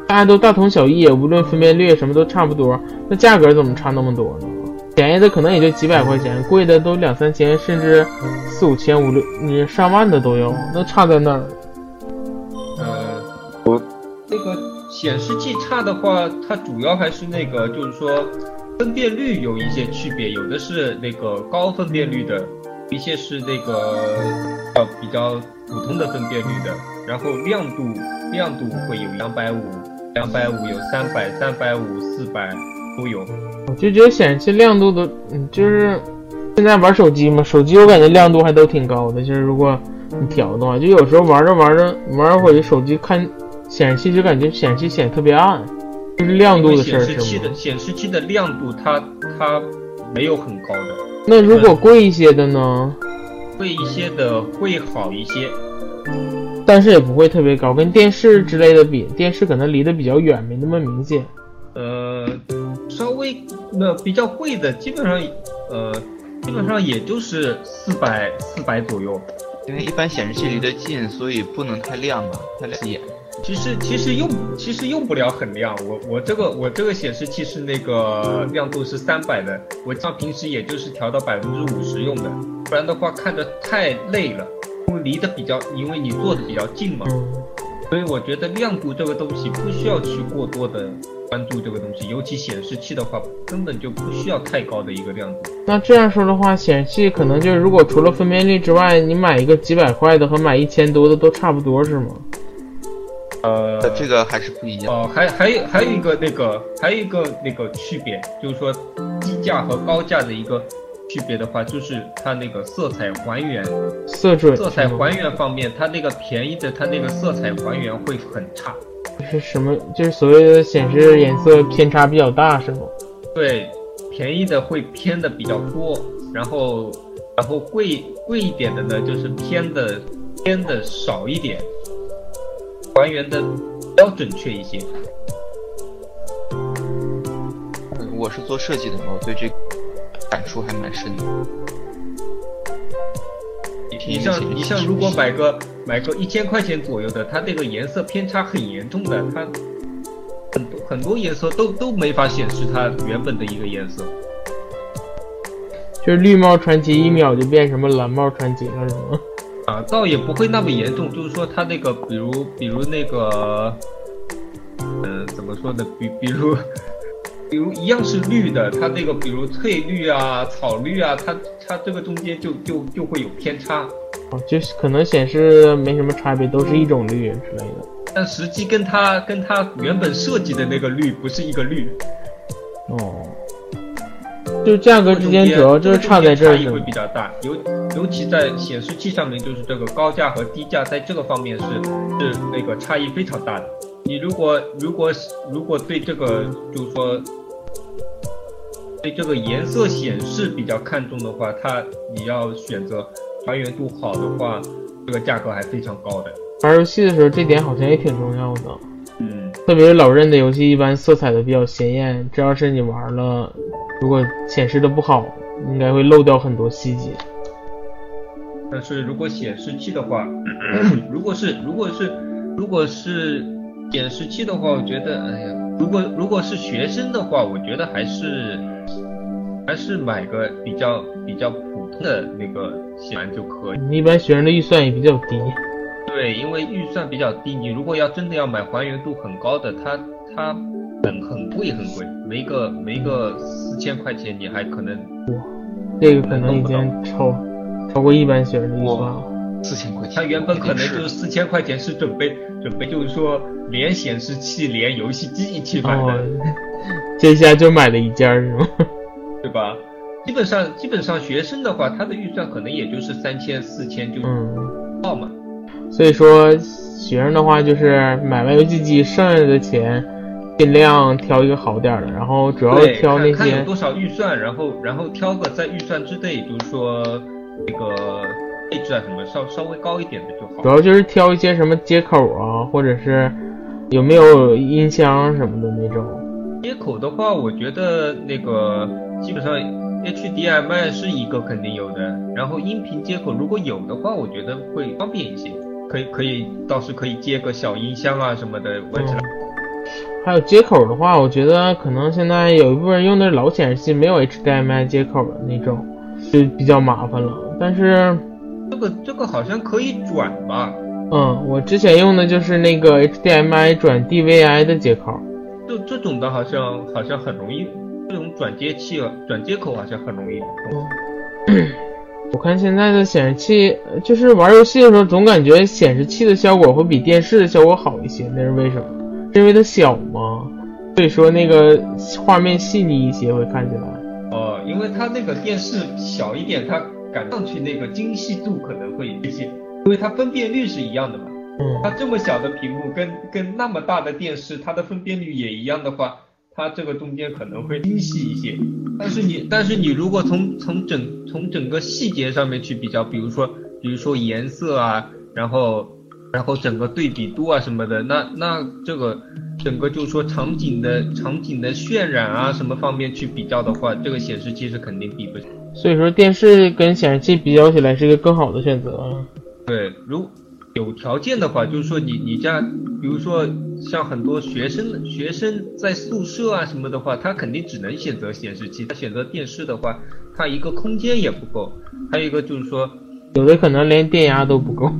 大家都大同小异，无论分辨率什么都差不多，那价格怎么差那么多呢？便宜的可能也就几百块钱，贵的都两三千，甚至四五千、五六你上万的都有，那差在哪儿？呃，我那个显示器差的话，它主要还是那个，就是说分辨率有一些区别，有的是那个高分辨率的，一些是那个呃比较普通的分辨率的，然后亮度亮度会有两百五、两百五有三百、三百五、四百都有。我就觉得显示器亮度都，嗯，就是现在玩手机嘛，手机我感觉亮度还都挺高的，就是如果你调的话，就有时候玩着玩着玩会儿手机看显示器就感觉显示器显特别暗，亮度的事儿显示器的？显示器的亮度它它没有很高的，那如果贵一些的呢？贵一些的会好一些。但是也不会特别高，跟电视之类的比，电视可能离得比较远，没那么明显。呃，稍微那比较贵的，基本上呃基本上也就是四百四百左右。因为一般显示器离得近，所以不能太亮吧，太亮眼。其实其实用其实用不了很亮，我我这个我这个显示器是那个亮度是三百的，我像平时也就是调到百分之五十用的，不然的话看着太累了，因为离得比较，因为你坐的比较近嘛，所以我觉得亮度这个东西不需要去过多的关注这个东西，尤其显示器的话，根本就不需要太高的一个亮度。那这样说的话，显示器可能就是如果除了分辨率之外，你买一个几百块的和买一千多的都差不多是吗？呃，呃，这个还是不一样。哦，还还有还有一个那个还有一个那个区别，就是说低价和高价的一个区别的话，就是它那个色彩还原，色准色彩还原方面，它那个便宜的，它那个色彩还原会很差。是什么？就是所谓的显示颜色偏差比较大是吗？对，便宜的会偏的比较多，然后然后贵贵一点的呢，就是偏的偏的少一点，还原的比较准确一些。嗯，我是做设计的嘛，我对这个感触还蛮深的。你你像你像如果买个买个一千块钱左右的，它那个颜色偏差很严重的，它很多很多颜色都都没法显示它原本的一个颜色。就是绿帽传奇一秒就变什么蓝帽传奇了是吗？啊，倒也不会那么严重，就是说它那个，比如比如那个，嗯、怎么说呢？比比如，比如一样是绿的，它那个比如翠绿啊、草绿啊，它它这个中间就就就会有偏差。哦，就是可能显示没什么差别，都是一种绿之类的。但实际跟它跟它原本设计的那个绿不是一个绿。哦，就价格之间主要就是差在这儿差异会比？较大，尤尤其在显示器上面，就是这个高价和低价在这个方面是是那个差异非常大的。你如果如果如果对这个就是说对这个颜色显示比较看重的话，它你要选择还原度好的话，这个价格还非常高的。玩游戏的时候这点好像也挺重要的，嗯，特别是老任的游戏，一般色彩都比较鲜艳，这要是你玩了，如果显示的不好，应该会漏掉很多细节。但是如果显示器的话，[clears throat] 如果是如果是如果是显示器的话，我觉得，哎呀，如果如果是学生的话，我觉得还是还是买个比较比较普通的那个显玩就可以。一般学生的预算也比较低。对，因为预算比较低，你如果要真的要买还原度很高的，它它很很贵很贵，没个没个四千块钱，你还可能哇这个可能已经超超过一般学生的预算了。四千块钱，它原本可能就是是四千块钱是准备准备就是说连显示器连游戏机一起买的。哦，这下就买了一件儿是吗？[laughs] 对吧？基本上基本上学生的话，他的预算可能也就是三千四千就嗯，到嘛。所以说学生的话就是买完游戏机，剩下的钱尽量挑一个好点儿的，然后主要，挑那些多少预算，然后然后挑个在预算之内，就是说那个配置啊什么稍稍微高一点的就好。主要就是挑一些什么接口啊，或者是有没有音箱什么的那种。接口的话，我觉得那个基本上 HDMI 是一个肯定有的，然后音频接口如果有的话，我觉得会方便一些，可以可以倒是可以接个小音箱啊什么的问起来。还有接口的话，我觉得可能现在有一部分人用的是老显示器，没有 HDMI 接口的那种，就比较麻烦了。但是，这个这个好像可以转吧？嗯，我之前用的就是那个 HDMI 转 DVI 的接口。这这种的好像好像很容易，这种转接器啊转接口好像很容易弄。[clears throat] 我看现在的显示器，呃就是玩游戏的时候，总感觉显示器的效果会比电视的效果好一些，那是为什么？是因为它小吗？所以说那个画面细腻一些，会看起来。哦，因为它那个电视小一点，它赶上去那个精细度可能会一些，因为它分辨率是一样的嘛。嗯它嗯，这么小的屏幕跟跟那么大的电视，它的分辨率也一样的话，它这个中间可能会精细一些。但是你但是你如果从从整从整个细节上面去比较，比如说比如说颜色啊，然后然后整个对比度啊什么的，那那这个整个就是说场景的场景的渲染啊什么方面去比较的话，这个显示器是肯定比不上。所以说电视跟显示器比较起来是一个更好的选择啊。对，如有条件的话，就是说你你家，比如说像很多学生学生在宿舍啊什么的话，他肯定只能选择显示器。他选择电视的话，他一个空间也不够，还有一个就是说有的可能连电压都不够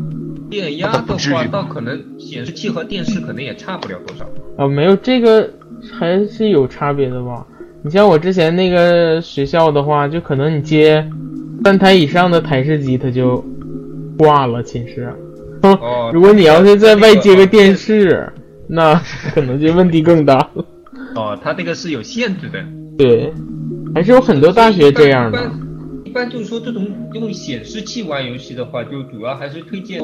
电压的话，倒可能显示器和电视可能也差不了多少。啊，没有这个还是有差别的吧？你像我之前那个学校的话，就可能你接三台以上的台式机，它就挂了寝室。哦如果你要是在外接个电视，那可能就问题更大了。哦，它这个是有限制的。对，还是有很多大学这样的一。般一般就是说这种用显示器玩游戏的话，就主要还是推荐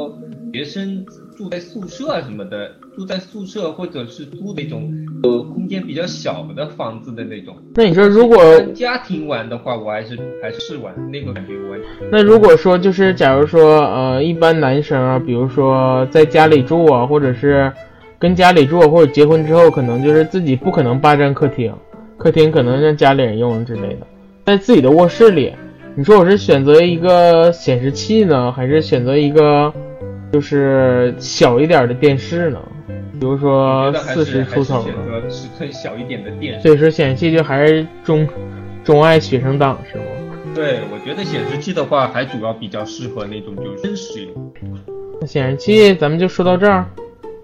学生住在宿舍啊什么的，住在宿舍或者是租那种呃空间比较小的房子的那种。那你说如果家庭玩的话，我还是还是玩那个感觉玩。那如果说就是假如说呃，一般男生啊，比如说在家里住啊，或者是跟家里住啊，或者结婚之后，可能就是自己不可能霸占客厅，客厅可能让家里人用之类的，在自己的卧室里，你说我是选择一个显示器呢，还是选择一个就是小一点的电视呢？比如说四十出头，选择尺寸小一点的电视。所以说显示器就还是钟钟爱学生党是吗？对，我觉得显示器的话，还主要比较适合那种就是真实用。那显示器咱们就说到这儿，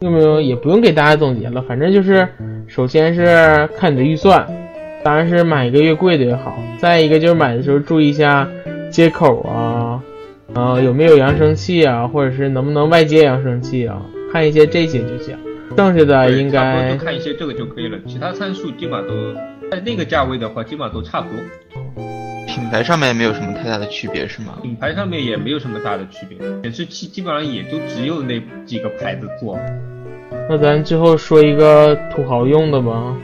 用没有也不用给大家总结了，反正就是，首先是看你的预算，当然是买一个越贵的越好。再一个就是买的时候注意一下接口啊，呃，有没有扬声器啊，或者是能不能外接扬声器啊，看一些这些就行。剩下的应该就看一些这个就可以了，其他参数基本上都在那个价位的话，基本上都差不多。品牌上面没有什么太大的区别是吗？品牌上面也没有什么大的区别，显示器基本上也就只有那几个牌子做。那咱最后说一个土豪用的吧。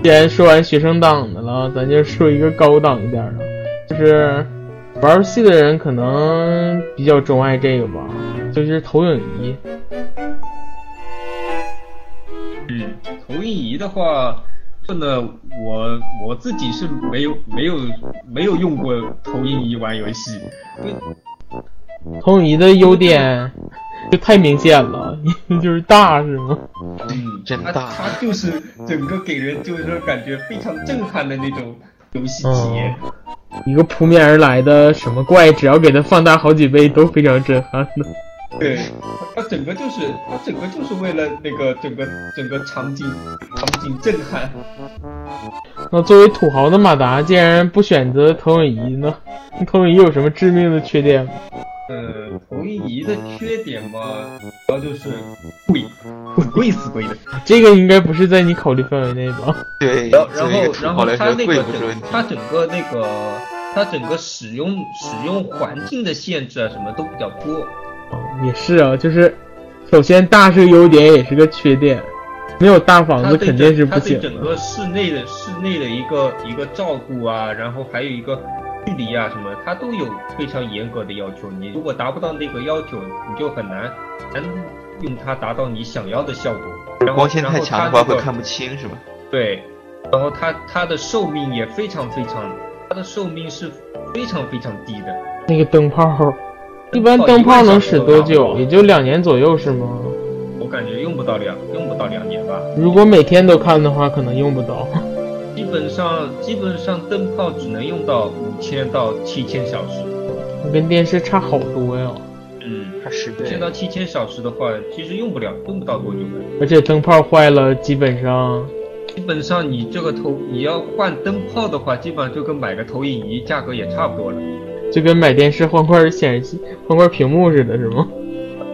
既然说完学生党的了，咱就说一个高档一点的，就是玩游戏的人可能比较钟爱这个吧，就是投影仪。嗯，投影仪的话，真的，我我自己是没有没有没有用过投影仪玩游戏，投影仪的优点就太明显了，[laughs] 就是大是吗？嗯，它真大它就是整个给人就是说感觉非常震撼的那种游戏体验。一个扑面而来的什么怪，只要给它放大好几倍都非常震撼的。对，它整个就是它整个就是为了那个整个整个场景场景震撼。那作为土豪的马达，竟然不选择投影仪呢？投影仪有什么致命的缺点吗？呃，投影仪的缺点嘛，主要就是贵，死贵死贵的。这个应该不是在你考虑范围内吧？对，然后然后它那个。整它整个那个它整个使用使用环境的限制啊，什么都比较多。哦，也是啊，就是首先大是个优点，也是个缺点。没有大房子肯定是整它对不行的。整个室内的室内的一个一个照顾啊，然后还有一个距离啊什么，它都有非常严格的要求。你如果达不到那个要求，你就很难难用它达到你想要的效果。然后光线太强的话会看不清是吧？对，然后它它的寿命也非常非常，它的寿命是非常非常低的。那个灯泡，一般灯泡能使多久？也就两年左右是吗？我感觉用不到两用不到两年吧。如果每天都看的话，可能用不到。基本上基本上灯泡只能用到五千到七千小时。跟电视差好多呀。嗯，差十倍五千到七千小时的话，其实用不了，用不到多久的。而且灯泡坏了，基本上基本上你这个投你要换灯泡的话，基本上就跟买个投影仪价格也差不多了。就跟买电视换块显示器、换块屏幕似的，是吗？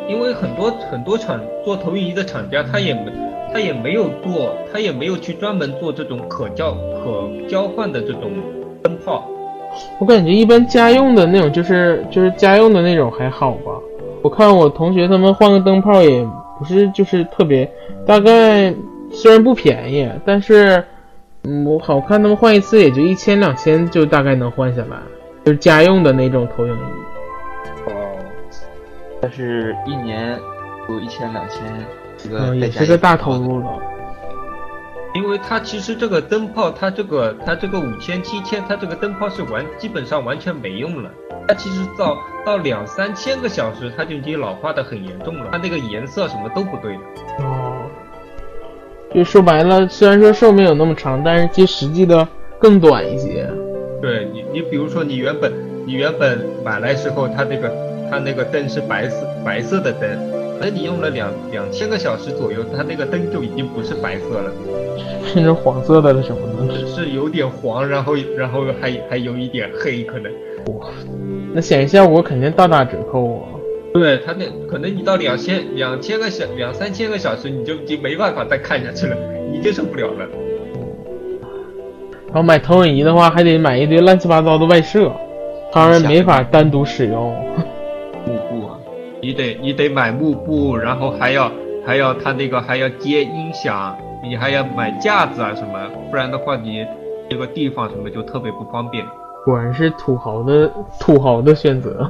因为很多很多厂做投影仪的厂家，他也没他也没有做，他也没有去专门做这种可交可交换的这种灯泡。我感觉一般家用的那种，就是就是家用的那种还好吧。我看我同学他们换个灯泡也不是就是特别，大概虽然不便宜，但是嗯，我好看他们换一次也就一千两千就大概能换下来，就是家用的那种投影仪。哦，但是一年有一千两千，这个嗯，也是个大投入了。因为它其实这个灯泡，它这个它这个五千七千，它这个灯泡是完基本上完全没用了。它其实到到两三千个小时，它就已经老化的很严重了。它那个颜色什么都不对的。哦，就说白了，虽然说寿命有那么长，但是其实实际的更短一些。对你，你比如说你原本你原本买来时候，它那个它那个灯是白色白色的灯，等你用了两两千个小时左右，它那个灯就已经不是白色了，变成黄色的了什么呢。是有点黄，然后然后还还有一点黑可能。哇那显示效果肯定大打折扣啊。对它那可能你到两千两千个小两三千个小时，你就已经没办法再看下去了，你接受不了了。然后买投影仪的话，还得买一堆乱七八糟的外设，当然没法单独使用。你得你得买幕布，然后还要还要他那个还要接音响，你还要买架子啊什么，不然的话你这个地方什么就特别不方便。果然是土豪的土豪的选择。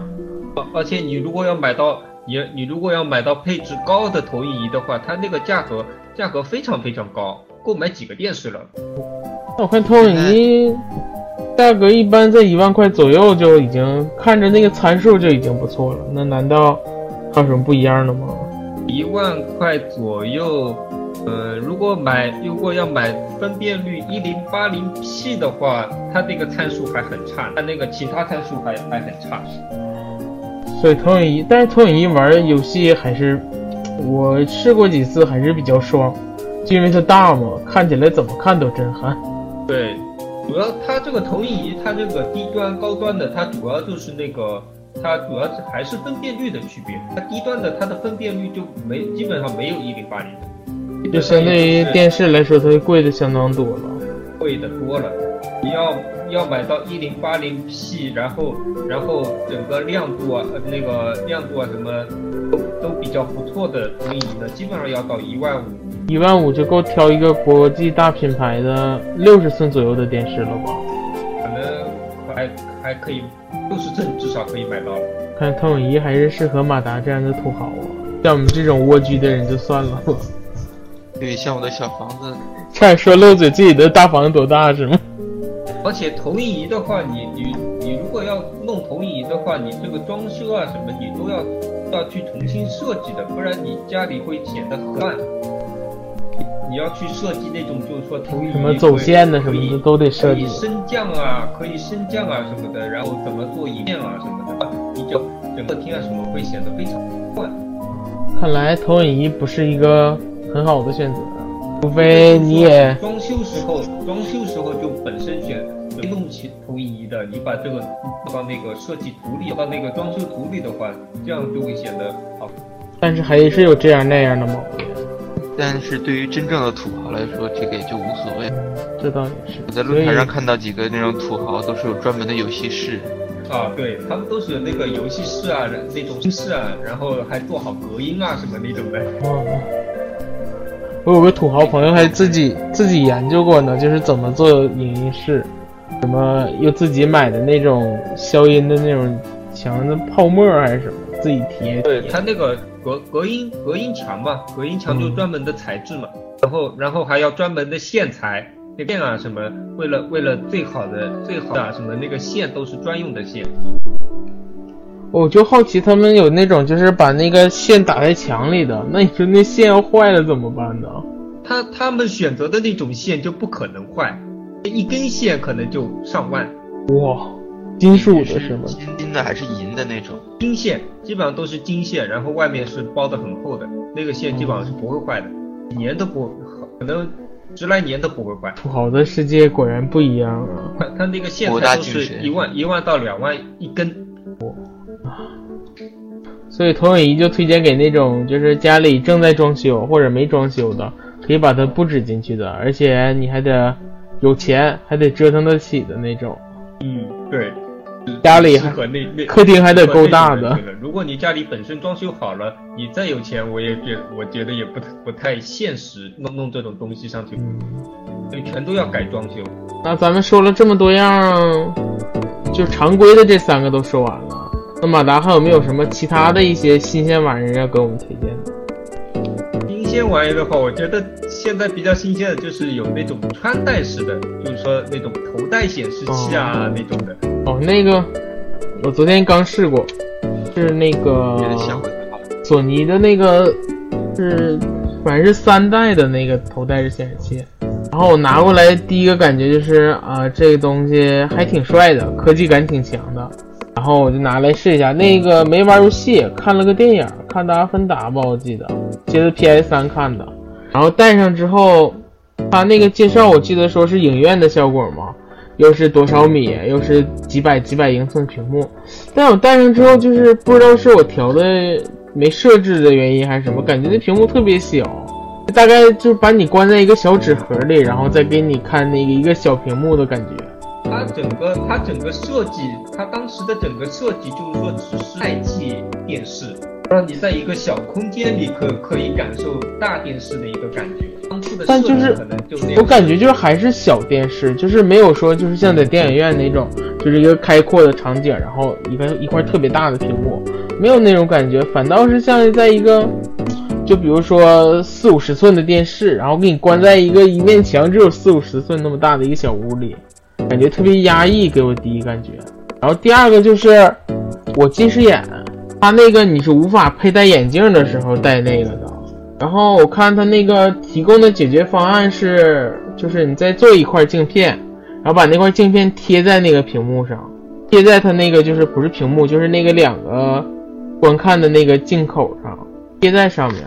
而而且你如果要买到你你如果要买到配置高的投影仪的话，它那个价格价格非常非常高，够买几个电视了。那我看投影仪价格一般在一万块左右就已经看着那个参数就已经不错了。那难道还有什么不一样的吗？一万块左右，呃，如果买如果要买分辨率一零八零 P 的话，它那个参数还很差，它那个其他参数还还很差。所以投影仪，但是投影仪玩游戏还是我试过几次，还是比较爽，就因为它大嘛，看起来怎么看都震撼。对，主要它这个投影仪，它这个低端、高端的，它主要就是那个它主要是还是分辨率的区别。它低端的它的分辨率就没基本上没有一零八零的，就相对于电视来说，它就贵的相当多了。贵的多了。你要要买到一零八零 P，然后然后整个亮度啊，呃那个亮度啊什么都都比较不错的投影仪呢，基本上要到一万五。一万五就够挑一个国际大品牌的六十寸左右的电视了吧？可能还还可以，六十寸至少可以买到了。看投影仪还是适合马达这样的土豪啊，像我们这种蜗居的人就算了吧。对，像我的小房子，[laughs] 差点说漏嘴，自己的大房子多大是吗？而且投影仪的话，你你你如果要弄投影仪的话，你这个装修啊什么，你都要要去重新设计的，不然你家里会显得很乱。你要去设计那种，就是说投影仪什么走线的什么的都得设计可以。升降啊，可以升降啊什么的，然后怎么做影面啊什么的，你就整个厅啊什么会显得非常乱。看来投影仪不是一个很好的选择，除非你也装修时候，装修时候就本身选没弄起投影仪的，你把这个放到那个设计图里，到那个装修图里的话，这样就会显得好。但是还是有这样那样的毛病，但是对于真正的土豪来说，这个也就无所谓。这倒也是。我在论坛上看到几个那种土豪，都是有专门的游戏室。啊，对他们都是有那个游戏室啊，那种音室啊，然后还做好隔音啊什么那种的。哦，我有个土豪朋友还自己自己研究过呢，就是怎么做影音室，什么又自己买的那种消音的那种墙的泡沫还是什么，自己贴。对，他那个隔隔音隔音墙嘛，隔音墙就专门的材质嘛，然后然后还要专门的线材。那线啊什么，为了为了最好的最好的啊什么那个线都是专用的线，我就好奇他们有那种就是把那个线打在墙里的，那你说那线要坏了怎么办呢？他他们选择的那种线就不可能坏，一根线可能就上万。哇，金属的是吗？金金的还是银的那种？金线基本上都是金线，然后外面是包的很厚的，那个线基本上是不会坏的，几年都不可能十来年都不会坏。土豪的世界果然不一样啊！[laughs] 它它那个线博材都是一万一万到两万一根。所以投影仪就推荐给那种就是家里正在装修或者没装修的，可以把它布置进去的，而且你还得有钱，还得折腾得起的那种。嗯，对。适家里还合那那客厅还得够大的如果你家里本身装修好了，你再有钱，我也觉我觉得也不不太现实，弄弄这种东西上去，所以全都要改装修。那咱们说了这么多样，就常规的这三个都说完了。那马达还有没有什么其他的一些新鲜玩意儿要给我们推荐的？新鲜玩意的话，我觉得现在比较新鲜的就是有那种穿戴式的，就是说那种头戴显示器啊、那种的。哦，那个我昨天刚试过，是那个。索尼的那个是反正是三代的那个头戴式显示器，然后我拿过来第一个感觉就是啊、这个东西还挺帅的，科技感挺强的。然后我就拿来试一下，那个没玩游戏，看了个电影，看《的阿凡达》吧，我记得，接着 PS 三看的。然后戴上之后，他那个介绍我记得说是影院的效果嘛，又是多少米，又是几百几百英寸屏幕，但我戴上之后，就是不知道是我调的没设置的原因还是什么，感觉那屏幕特别小，大概就是把你关在一个小纸盒里，然后再给你看那个一个小屏幕的感觉。它整个它整个设计，它当时的整个设计就是说只是代替电视，让你在一个小空间里可可以感受大电视的一个感觉。当初的但就是我感觉就是还是小电视，就是没有说就是像在电影院那种，就是一个开阔的场景，然后一个一块特别大的屏幕，没有那种感觉，反倒是像在一个，[tsk] 就比如说四五十寸的电视，然后给你关在一个一面墙只有四五十寸那么大的一个小屋里，感觉特别压抑，给我第一感觉。然后第二个就是我近视眼，它那个你是无法佩戴眼镜的时候戴那个的。然后我看它那个提供的解决方案是，就是你再做一块镜片，然后把那块镜片贴在那个屏幕上，贴在它那个就是不是屏幕，就是那个两个观看的那个镜口上，贴在上面。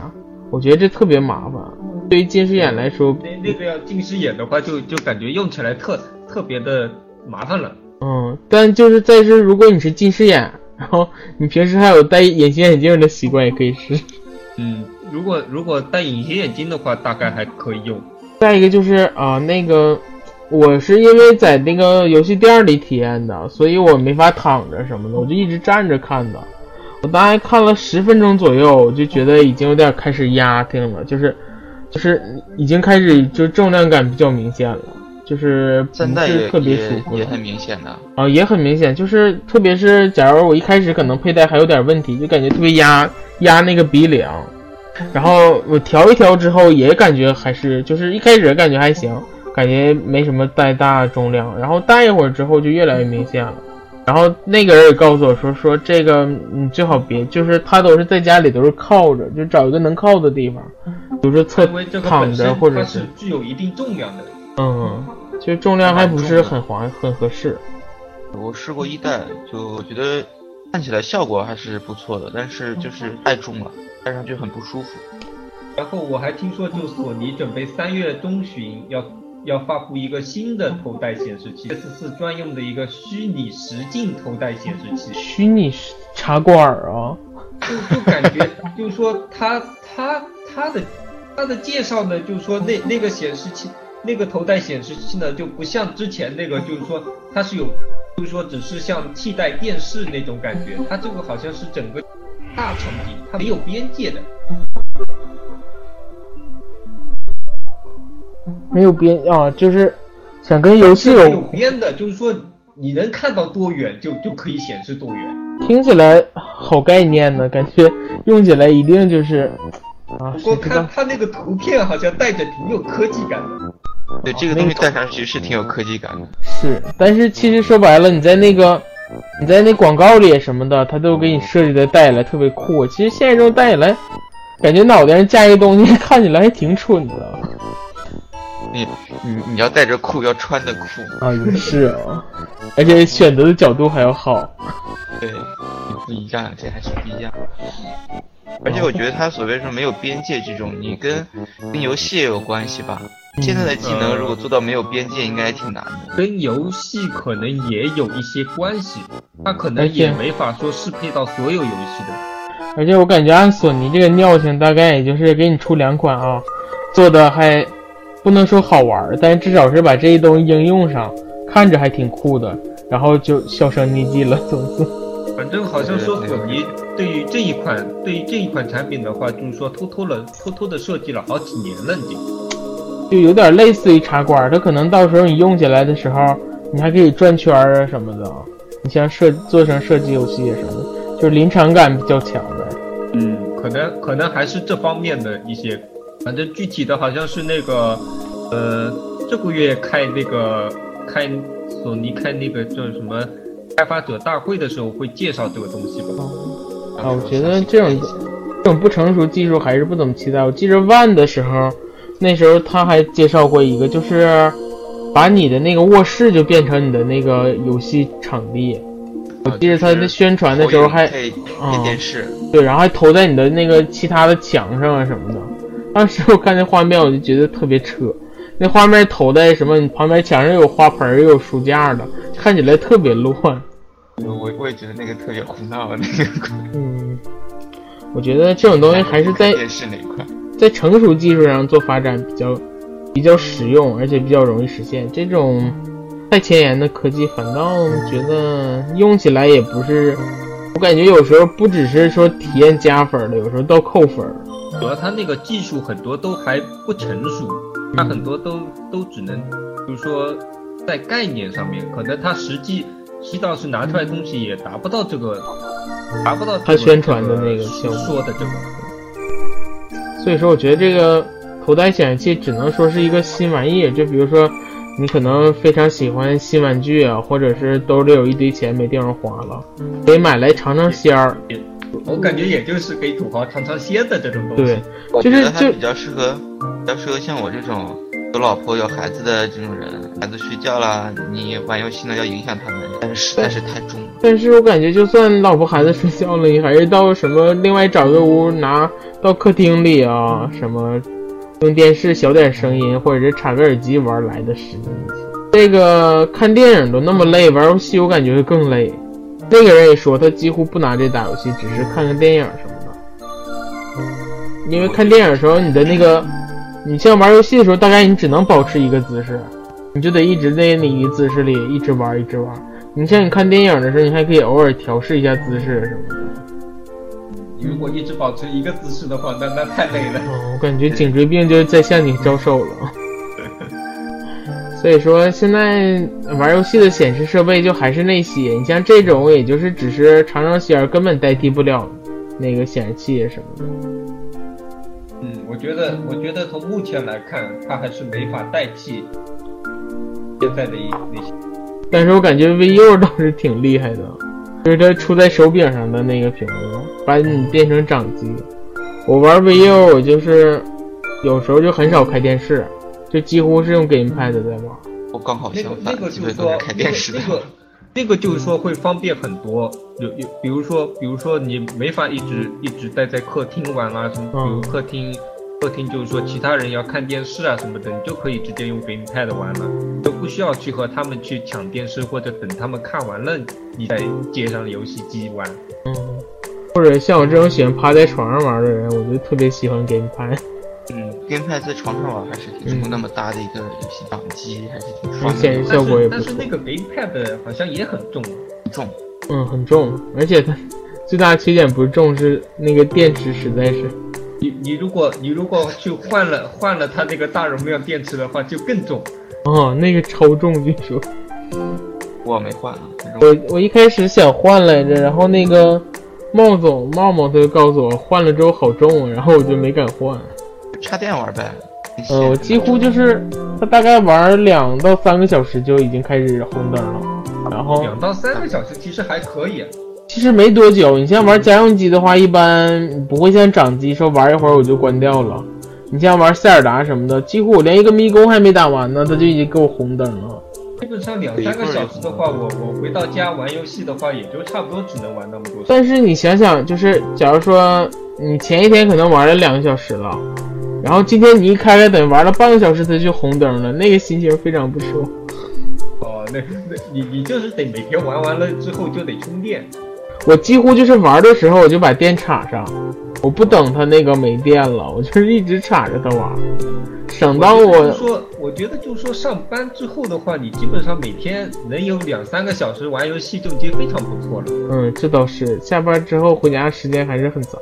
我觉得这特别麻烦，对于近视眼来说，那那个要近视眼的话，就就感觉用起来特特别的麻烦了。嗯，但就是在这，如果你是近视眼，然后你平时还有戴隐形眼镜的习惯，也可以试。嗯，如果如果戴隐形眼镜的话，大概还可以用。再一个就是啊，那个我是因为在那个游戏店里体验的，所以我没法躺着什么的，我就一直站着看的。我大概看了十分钟左右，我就觉得已经有点开始压挺了，就是就是已经开始就重量感比较明显了，就是不是特别舒服的也很明显的。啊，也很明显，就是特别是假如我一开始可能佩戴还有点问题，就感觉特别压压那个鼻梁，[laughs] 然后我调一调之后也感觉还是就是一开始感觉还行，感觉没什么太大重量，然后戴一会儿之后就越来越明显了。然后那个人也告诉我说说这个你最好别，就是他都是在家里都是靠着，就找一个能靠的地方，比如说侧因为这个躺本身着或者它是具有一定重量的。嗯，其实重量还不是很划很合适。我试过一代，就我觉得看起来效果还是不错的，但是就是太重了，戴上去很不舒服。然后我还听说，就索尼准备三月中旬要要发布一个新的头戴显示器，S 四专用的一个虚拟实境头戴显示器。虚拟茶馆儿啊，就就感觉，[laughs] 就是说他他他的他的介绍呢，就是说那那个显示器，那个头戴显示器呢，就不像之前那个，就是说它是有，就是说只是像替代电视那种感觉，它这个好像是整个大场景，它没有边界的。没有边啊，就是想跟游戏有有边的，就是说你能看到多远就就可以显示多远。听起来好概念呢，感觉用起来一定就是啊，不过看它那个图片好像带着挺有科技感的。对这个东西戴上去是挺有科技感的。是，但是其实说白了，你在那个你在那广告里什么的，他都给你设计的戴起来特别酷。其实现实中戴起来，感觉脑袋上架一个东西，[laughs] 看起来还挺蠢的你你你要带着酷，要穿的酷，啊，也是啊，而且选择的角度还要好。对，你不一样，这还是不一样。而且我觉得它所谓说没有边界这种，你跟跟游戏也有关系吧？现在的技能如果做到没有边界，应该挺难的。跟游戏可能也有一些关系，它可能也没法说适配到所有游戏的。而且我感觉按索尼这个尿性，大概也就是给你出两款啊，做的还不能说好玩儿，但是至少是把这些东西应用上，看着还挺酷的，然后就销声匿迹了，总之。反正好像说索尼对于这一款对于这一款产品的话，就是说偷偷了偷偷的设计了好几年了，已经。就有点类似于茶馆儿，它可能到时候你用起来的时候，你还可以转圈儿啊什么的。你像设做成射击游戏什么的，就是临场感比较强的。嗯，可能可能还是这方面的一些，反正具体的好像是那个，呃，这个月开那个开索尼开那个叫什么开发者大会的时候会介绍这个东西吧。啊，我觉得这种这种不成熟技术还是不怎么期待。我记着 One 的时候，那时候他还介绍过一个，就是把你的那个卧室就变成你的那个游戏场地。我记得他在宣传的时候还配啊配电视，对，然后还投在你的那个其他的墙上啊什么的。当时我看那画面，我就觉得特别扯。那画面投在什么？你旁边墙上有花盆，又有书架的，看起来特别乱。我我也觉得那个特别胡闹，那个嗯，我觉得这种东西还是在电视那一块。在成熟技术上做发展比较比较实用，而且比较容易实现。这种太前沿的科技，反倒觉得用起来也不是，我感觉有时候不只是说体验加分儿的，有时候倒扣分儿。主要它那个技术很多都还不成熟，它很多都都只能，比如说在概念上面，可能它实际实际倒是拿出来东西也达不到这个，达不到这个它宣传的那个这效果说的这个。所以说，我觉得这个头戴显示器只能说是一个新玩意儿。就比如说，你可能非常喜欢新玩具啊，或者是兜里有一堆钱没地方花了，可以买来尝尝鲜儿。我感觉也就是给土豪尝尝鲜的这种东西。对，我就是就觉得它比较适合，比较适合像我这种有老婆有孩子的这种人。孩子睡觉了，你玩游戏呢要影响他们，但是实在是太重了。但是我感觉，就算老婆孩子睡觉了，你还是到什么另外找个屋拿到客厅里啊，什么用电视小点声音，或者是插个耳机玩来的实际一些。这个看电影都那么累，玩游戏我感觉会更累。那个人也说他几乎不拿这打游戏，只是看看电影什么的。因为看电影的时候，你的那个，你像玩游戏的时候，大概你只能保持一个姿势，你就得一直在那一个姿势里一直玩一直玩。你像你看电影的时候，你还可以偶尔调试一下姿势什么的。你如果一直保持一个姿势的话，那那太累了。嗯，我感觉颈椎病就在向你招手了。[laughs] 所以说，现在玩游戏的显示设备就还是那些，你像这种，也就是只是尝尝鲜儿，根本代替不了那个显示器什么的。嗯，我觉得，我觉得从目前来看，它还是没法代替现在的一那些。但是我感觉 VU 倒是挺厉害的，就是它出在手柄上的那个屏幕，把你变成掌机。我玩 VU，我就是有时候就很少开电视，就几乎是用 GamePad 在玩。我刚好那个相反，那个基就是说是开电视的。那个那个就是说会方便很多，有有比如说比如说你没法一直一直待在客厅玩啊什么，比如嗯客厅客厅就是说其他人要看电视啊什么的，你就可以直接用 GamePad 玩了，都不需要去和他们去抢电视或者等他们看完了你再接上游戏机玩。嗯，或者像我这种喜欢趴在床上玩的人，我就特别喜欢 GamePad。嗯，GamePad 在床上玩还是挺重，那么大的一个游戏掌机还是挺爽的，显示效果也不错但是但是。那个 GamePad 好像也很重，重。嗯，很重，而且它最大的缺点不是重，是那个电池实在是。你你如果你如果去换了换了它那个大容量电池的话，就更重。哦，那个超重，据说。我没换啊，我我一开始想换来着，然后那个茂总茂茂他就告诉我换了之后好重啊，然后我就没敢换。插电玩呗。嗯，我几乎就是他大概玩两到三个小时就已经开始红灯了，然后两到三个小时其实还可以。其实没多久。你像玩家用机的话，一般不会像掌机说玩一会儿我就关掉了。你像玩塞尔达什么的，几乎我连一个迷宫还没打完呢，他就已经给我红灯了。基本上两三个小时的话，我我回到家玩游戏的话，也就差不多只能玩那么多。但是你想想，就是假如说你前一天可能玩了两个小时了，然后今天你一开开，等于玩了半个小时，它就红灯了，那个心情非常不爽。哦，那那你你就是得每天玩完了之后就得充电。我几乎就是玩的时候我就把电插上，我不等它那个没电了，[laughs] 我就是一直插着它玩，省到我我说，我觉得就是说上班之后的话，你基本上每天能有两三个小时玩游戏就已经非常不错了。嗯，这倒是下班之后回家时间还是很杂，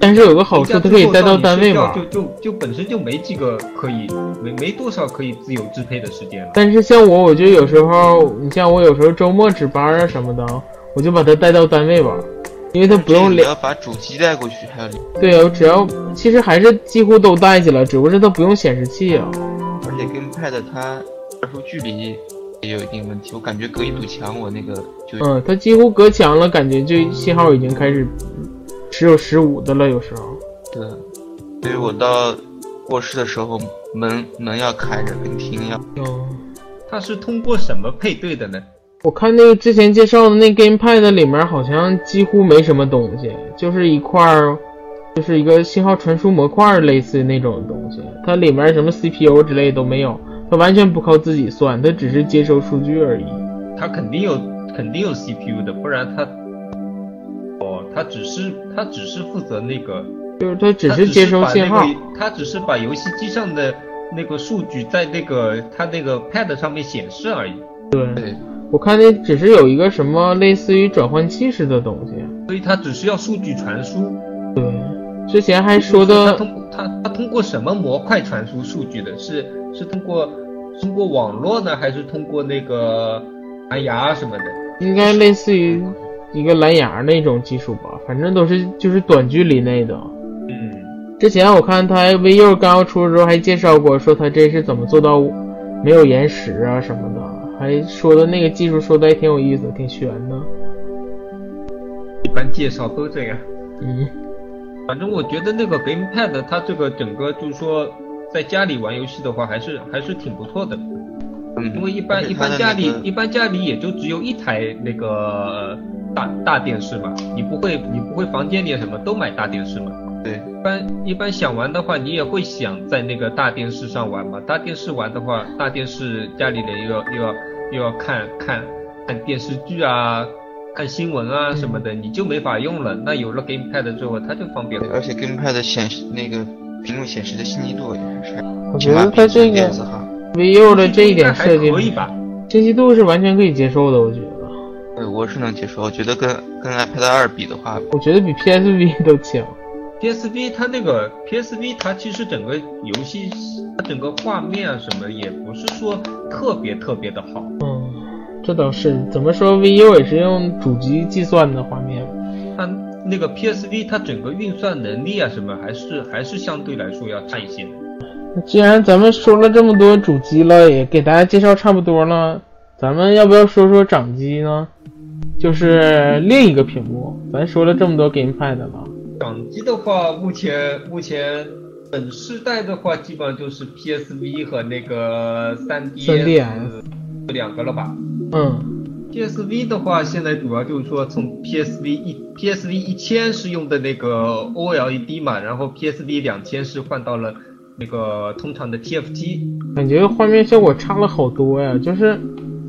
但是有个好处，它可以带到单位嘛。就就就本身就没几个可以没没多少可以自由支配的时间了。但是像我，我就有时候，你像我有时候周末值班啊什么的，我就把它带到单位玩，因为它不用连。你要把主机带过去，还要对啊，我只要其实还是几乎都带去了，只不过是它不用显示器啊。而且 GamePad 它传输距离也有一定问题，我感觉隔一堵墙，我那个就嗯，它几乎隔墙了，感觉就信号已经开始只有十五的了，有时候。对，所以我到卧室的时候门门要开着，跟厅要。哦，它是通过什么配对的呢？我看那个之前介绍的那 GamePad 里面好像几乎没什么东西，就是一块儿，就是一个信号传输模块，类似那种东西。它里面什么 CPU 之类都没有，它完全不靠自己算，它只是接收数据而已。它肯定有肯定有 CPU 的，不然它哦，它只是它只是负责那个，就是它只是接收信号它只是把游戏机上的那个数据在那个它那个 Pad 上面显示而已。对，对，我看那只是有一个什么类似于转换器似的东西。所以它只是要数据传输。对，之前还说它的，它它通过什么模块传输数据的？是是通过通过网络呢，还是通过那个蓝牙什么的？应该类似于一个蓝牙那种技术吧，反正都是就是短距离内的。嗯，之前我看它 VU 刚要出的时候还介绍过，说它这是怎么做到没有延时啊什么的，还说的那个技术说的还挺有意思，挺悬的。一般介绍都这样。嗯，反正我觉得那个 GamePad 它这个整个就是说在家里玩游戏的话，还是还是挺不错的。嗯，因为一般一般家里一般家里也就只有一台那个呃大大电视嘛，你不会你不会房间里什么都买大电视嘛？对，一般一般想玩的话，你也会想在那个大电视上玩嘛。大电视玩的话，大电视家里的又要又要又要看看看电视剧啊，看新闻啊什么的，你就没法用了。那有了 GamePad 之后，它就方便了。而且 GamePad 显示那个屏幕显示的细腻度也是，我觉得它这个电子化。VU 的这一点设计可以吧？清晰度是完全可以接受的，我觉得。对，我是能接受。我觉得跟跟 iPad 二比的话，我觉得比 PSV 都强。PSV 它那个 PSV 它其实整个游戏它整个画面啊什么也不是说特别特别的好，嗯，这倒是。怎么说，VU 也是用主机计算的画面。它那个 PSV 它整个运算能力啊什么还是还是相对来说要差一些既然咱们说了这么多主机了，也给大家介绍差不多了，咱们要不要说说掌机呢？就是另一个屏幕。咱说了这么多 GamePad 了，掌机的话，目前目前本世代的话，基本上就是 PSV 和那个 3DS 3DS 两个了吧。嗯 PSV 的话，现在主要就是说从 PSV 一 PSV 一千是用的那个 OLED 嘛，然后 PSV 两千是换到了那个通常的 TFT。感觉画面效果差了好多呀。就是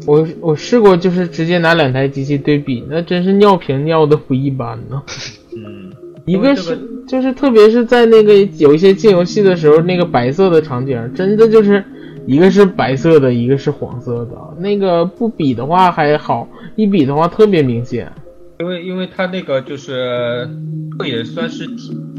我我试过，就是直接拿两台机器对比，那真是尿屏尿的不一般呢。[laughs] 嗯，一个是这个就是特别是在那个有一些进游戏的时候，那个白色的场景，真的就是一个是白色的，一个是黄色的。那个不比的话还好，一比的话特别明显。因为因为它那个就是这也算是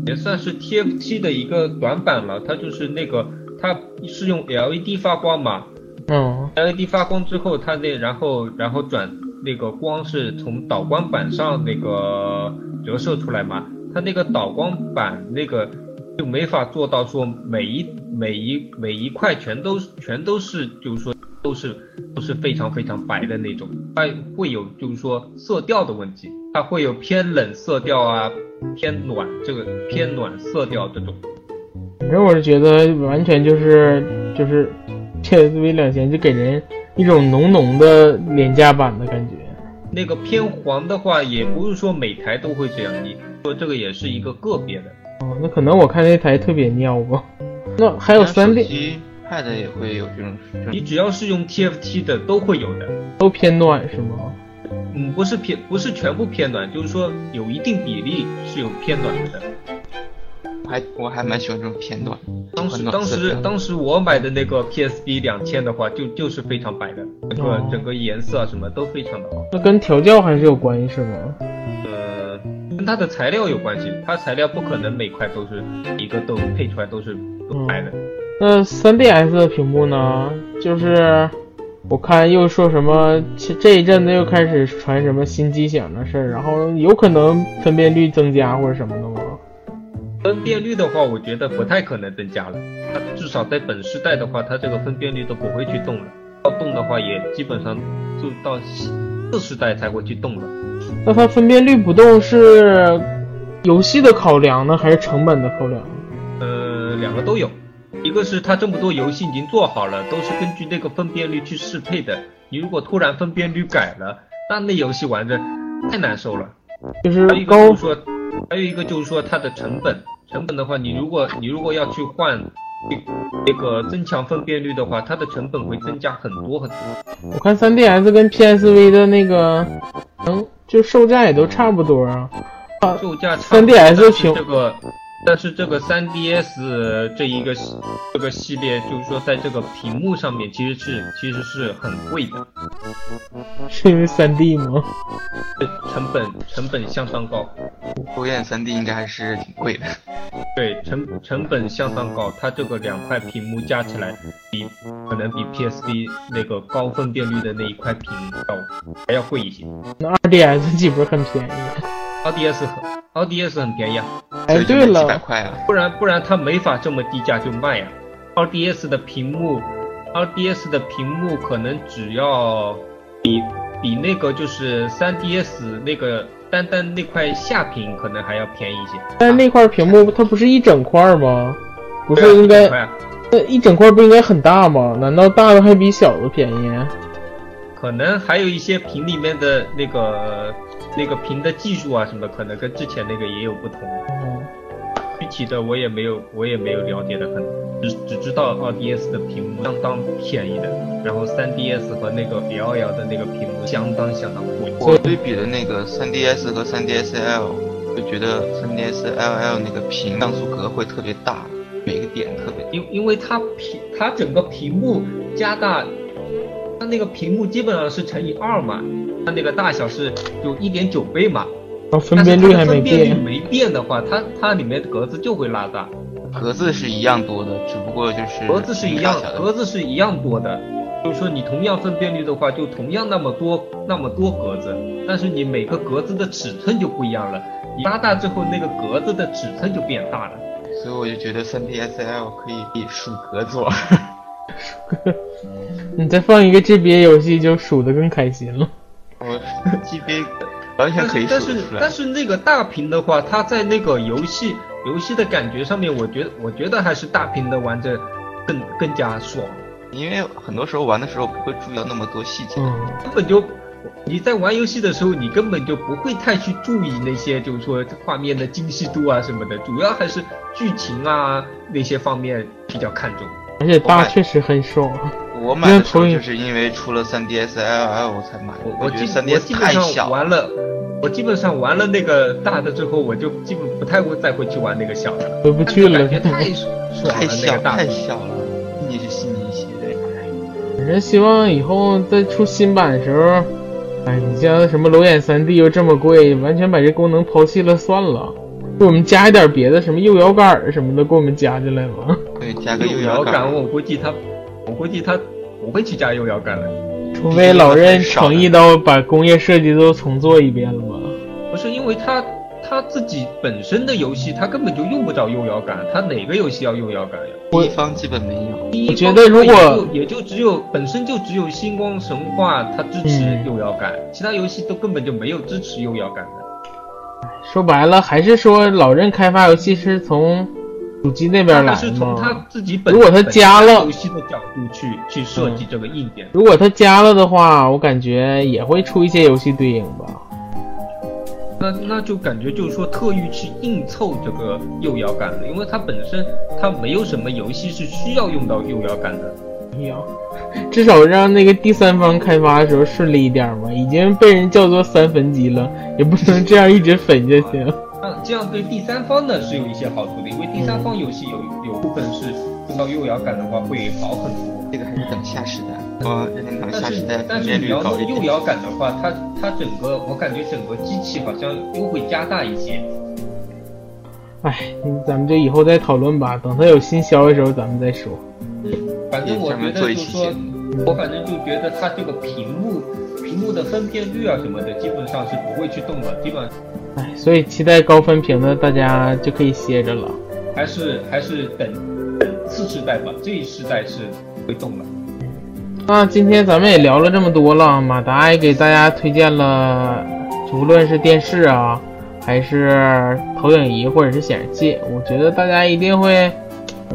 也算是 TFT 的一个短板了，它就是那个它是用 LED 发光嘛，嗯 LED 发光之后，它那然后然后转那个光是从导光板上那个折射出来嘛，它那个导光板那个就没法做到说每一每一每一块全都全都是就是说都是都是非常非常白的那种，它会有就是说色调的问题，它会有偏冷色调啊，偏暖这个偏暖色调这种。反正我是觉得完全就是就是 PSV 两千就给人一种浓浓的廉价版的感觉。那个偏黄的话，也不是说每台都会这样，你说这个也是一个个别的。哦，那可能我看那台特别尿吧。那还有三手 D 机 Pad 也会有这种你只要是用 TFT 的都会有的，都偏暖是吗？嗯，不是偏不是全部偏暖，就是说有一定比例是有偏暖的。我还我还蛮喜欢这种偏暖。当时当时当时我买的那个 PSB 两千的话，就就是非常白的，整个哦整个颜色啊什么都非常的好。那跟调教还是有关系是吗？呃，跟它的材料有关系，它材料不可能每块都是一个都配出来都是都拍的。那 3DS 的屏幕呢？就是我看又说什么这这一阵子又开始传什么新机型的事儿，然后有可能分辨率增加或者什么的吗？分辨率的话，我觉得不太可能增加了。它至少在本世代的话，它这个分辨率都不会去动了。要动的话，也基本上就到四世代才会去动了。那它分辨率不动是游戏的考量呢，还是成本的考量？呃，两个都有。一个是它这么多游戏已经做好了，都是根据那个分辨率去适配的。你如果突然分辨率改了，那那游戏玩着太难受了。就是还有一个高就是说，还有一个就是说它的成本，成本的话，你如果你如果要去换那个增强分辨率的话，它的成本会增加很多很多。我看 3DS 跟 PSV 的那个，嗯，就售价也都差不多啊。啊，售价差不多 3DS 屏这个，但是这个 3DS 这一个系这个系列，就是说在这个屏幕上面其实是其实是很贵的，[laughs] 是因为 3D 吗？成本成本相当高。火焰 3D 应该还是挺贵的。对，成成本相当高，它这个两块屏幕加起来，比可能比 PSD 那个高分辨率的那一块屏要还要贵一些。那 2DS 岂不是很便宜？RDS 很 RDS 很便宜啊，哎，对没几百了，块啊。不然不然它没法这么低价就卖呀、RDS 的屏幕，RDS 的屏幕可能只要比比那个就是 3DS 那个单单那块下屏可能还要便宜一些。但是那块屏幕它不是一整块吗？不不是应该啊？那一整块不应该很大吗？难道大的还比小的便宜？可能还有一些屏里面的那个那个屏的技术啊什么，可能跟之前那个也有不同。嗯，具体的我也没有，我也没有了解的很，只只知道 2DS 的屏幕相当便宜的，然后 3DS 和那个 LL 的那个屏幕相当相当贵。我对比的那个 3DS 和 3DSL，就觉得 3DSLL 那个屏像素格会特别大，每个点特别。因因为它屏它整个屏幕加大，它那个屏幕基本上是乘以二嘛，它那个大小是有一点九倍嘛。哦，分辨率还没变。没变的话，它它里面的格子就会拉大。格子是一样多的，只不过就是格子是一样，格子是一样多的。就是说你同样分辨率的话，就同样那么多那么多格子，但是你每个格子的尺寸就不一样了。你拉大之后，那个格子的尺寸就变大了。所以我就觉得 3DSL 可以数格子玩。[laughs] 你再放一个 GBA 游戏，就数的更开心了。我 GBA。完全可以但是但是那个大屏的话，它在那个游戏游戏的感觉上面，我觉得我觉得还是大屏的玩着更更加爽。因为很多时候玩的时候不会注意到那么多细节，根本就你在玩游戏的时候，你根本就不会太去注意那些，就是说画面的精细度啊什么的，主要还是剧情啊那些方面比较看重。而且大确实很爽。我买的时候就是因为出了 3DSLL 我才买。我觉得 3DS 太小。完了，我基本上玩了那个大的之后，我就基本不太会再会去玩那个小的。回不去了。感觉太 [laughs] 爽了，太小太小了。你是新一些的。反正希望以后再出新版的时候，哎，你像什么裸眼 3D 又这么贵，完全把这功能抛弃了算了。给我们加一点别的，什么右摇杆什么的，给我们加进来吧。对，加个右摇杆，我估计他，我估计他。不会去加右摇杆了，除非老任诚意到把工业设计都重做一遍了吧？不是，因为他他自己本身的游戏，他根本就用不着右摇杆，他哪个游戏要右摇杆呀？第一方基本没有。我觉得如果也就只有本身就只有星光神话它支持右摇杆，其他游戏都根本就没有支持右摇杆的。说白了，还是说老任开发游戏是从。主机那边来吗？如果他加了游戏的角度去去设计这个硬件，如果他加了的话，我感觉也会出一些游戏对应吧。那那就感觉就是说特意去硬凑这个右摇杆的，因为它本身它没有什么游戏是需要用到右摇杆的。要，至少让那个第三方开发的时候顺利一点嘛。已经被人叫做三分机了，也不能这样一直粉下去。这样对第三方呢是有一些好处的，因为第三方游戏有有部分是用到右摇杆的话会好很多。这个还是等下时代，啊，任天堂下时代但是你要用右摇杆的话，它它整个我感觉整个机器好像又会加大一些。哎，咱们就以后再讨论吧，等它有新消息的时候咱们再说。反正我觉得就是说，我反正就觉得它这个屏幕屏幕的分辨率啊什么的，基本上是不会去动的，基本。哎，所以期待高分屏的大家就可以歇着了。还是还是等次世代吧，这一世代是会动的。那今天咱们也聊了这么多了，马达也给大家推荐了，无论是电视啊，还是投影仪或者是显示器，我觉得大家一定会，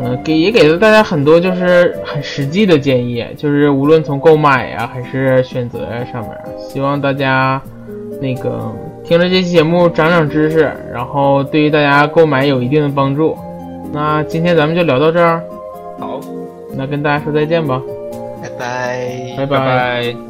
嗯，给也给了大家很多就是很实际的建议，就是无论从购买呀还是选择呀上面，希望大家那个。听了这期节目，长长知识，然后对于大家购买有一定的帮助。那今天咱们就聊到这儿，好，那跟大家说再见吧，拜拜，拜拜。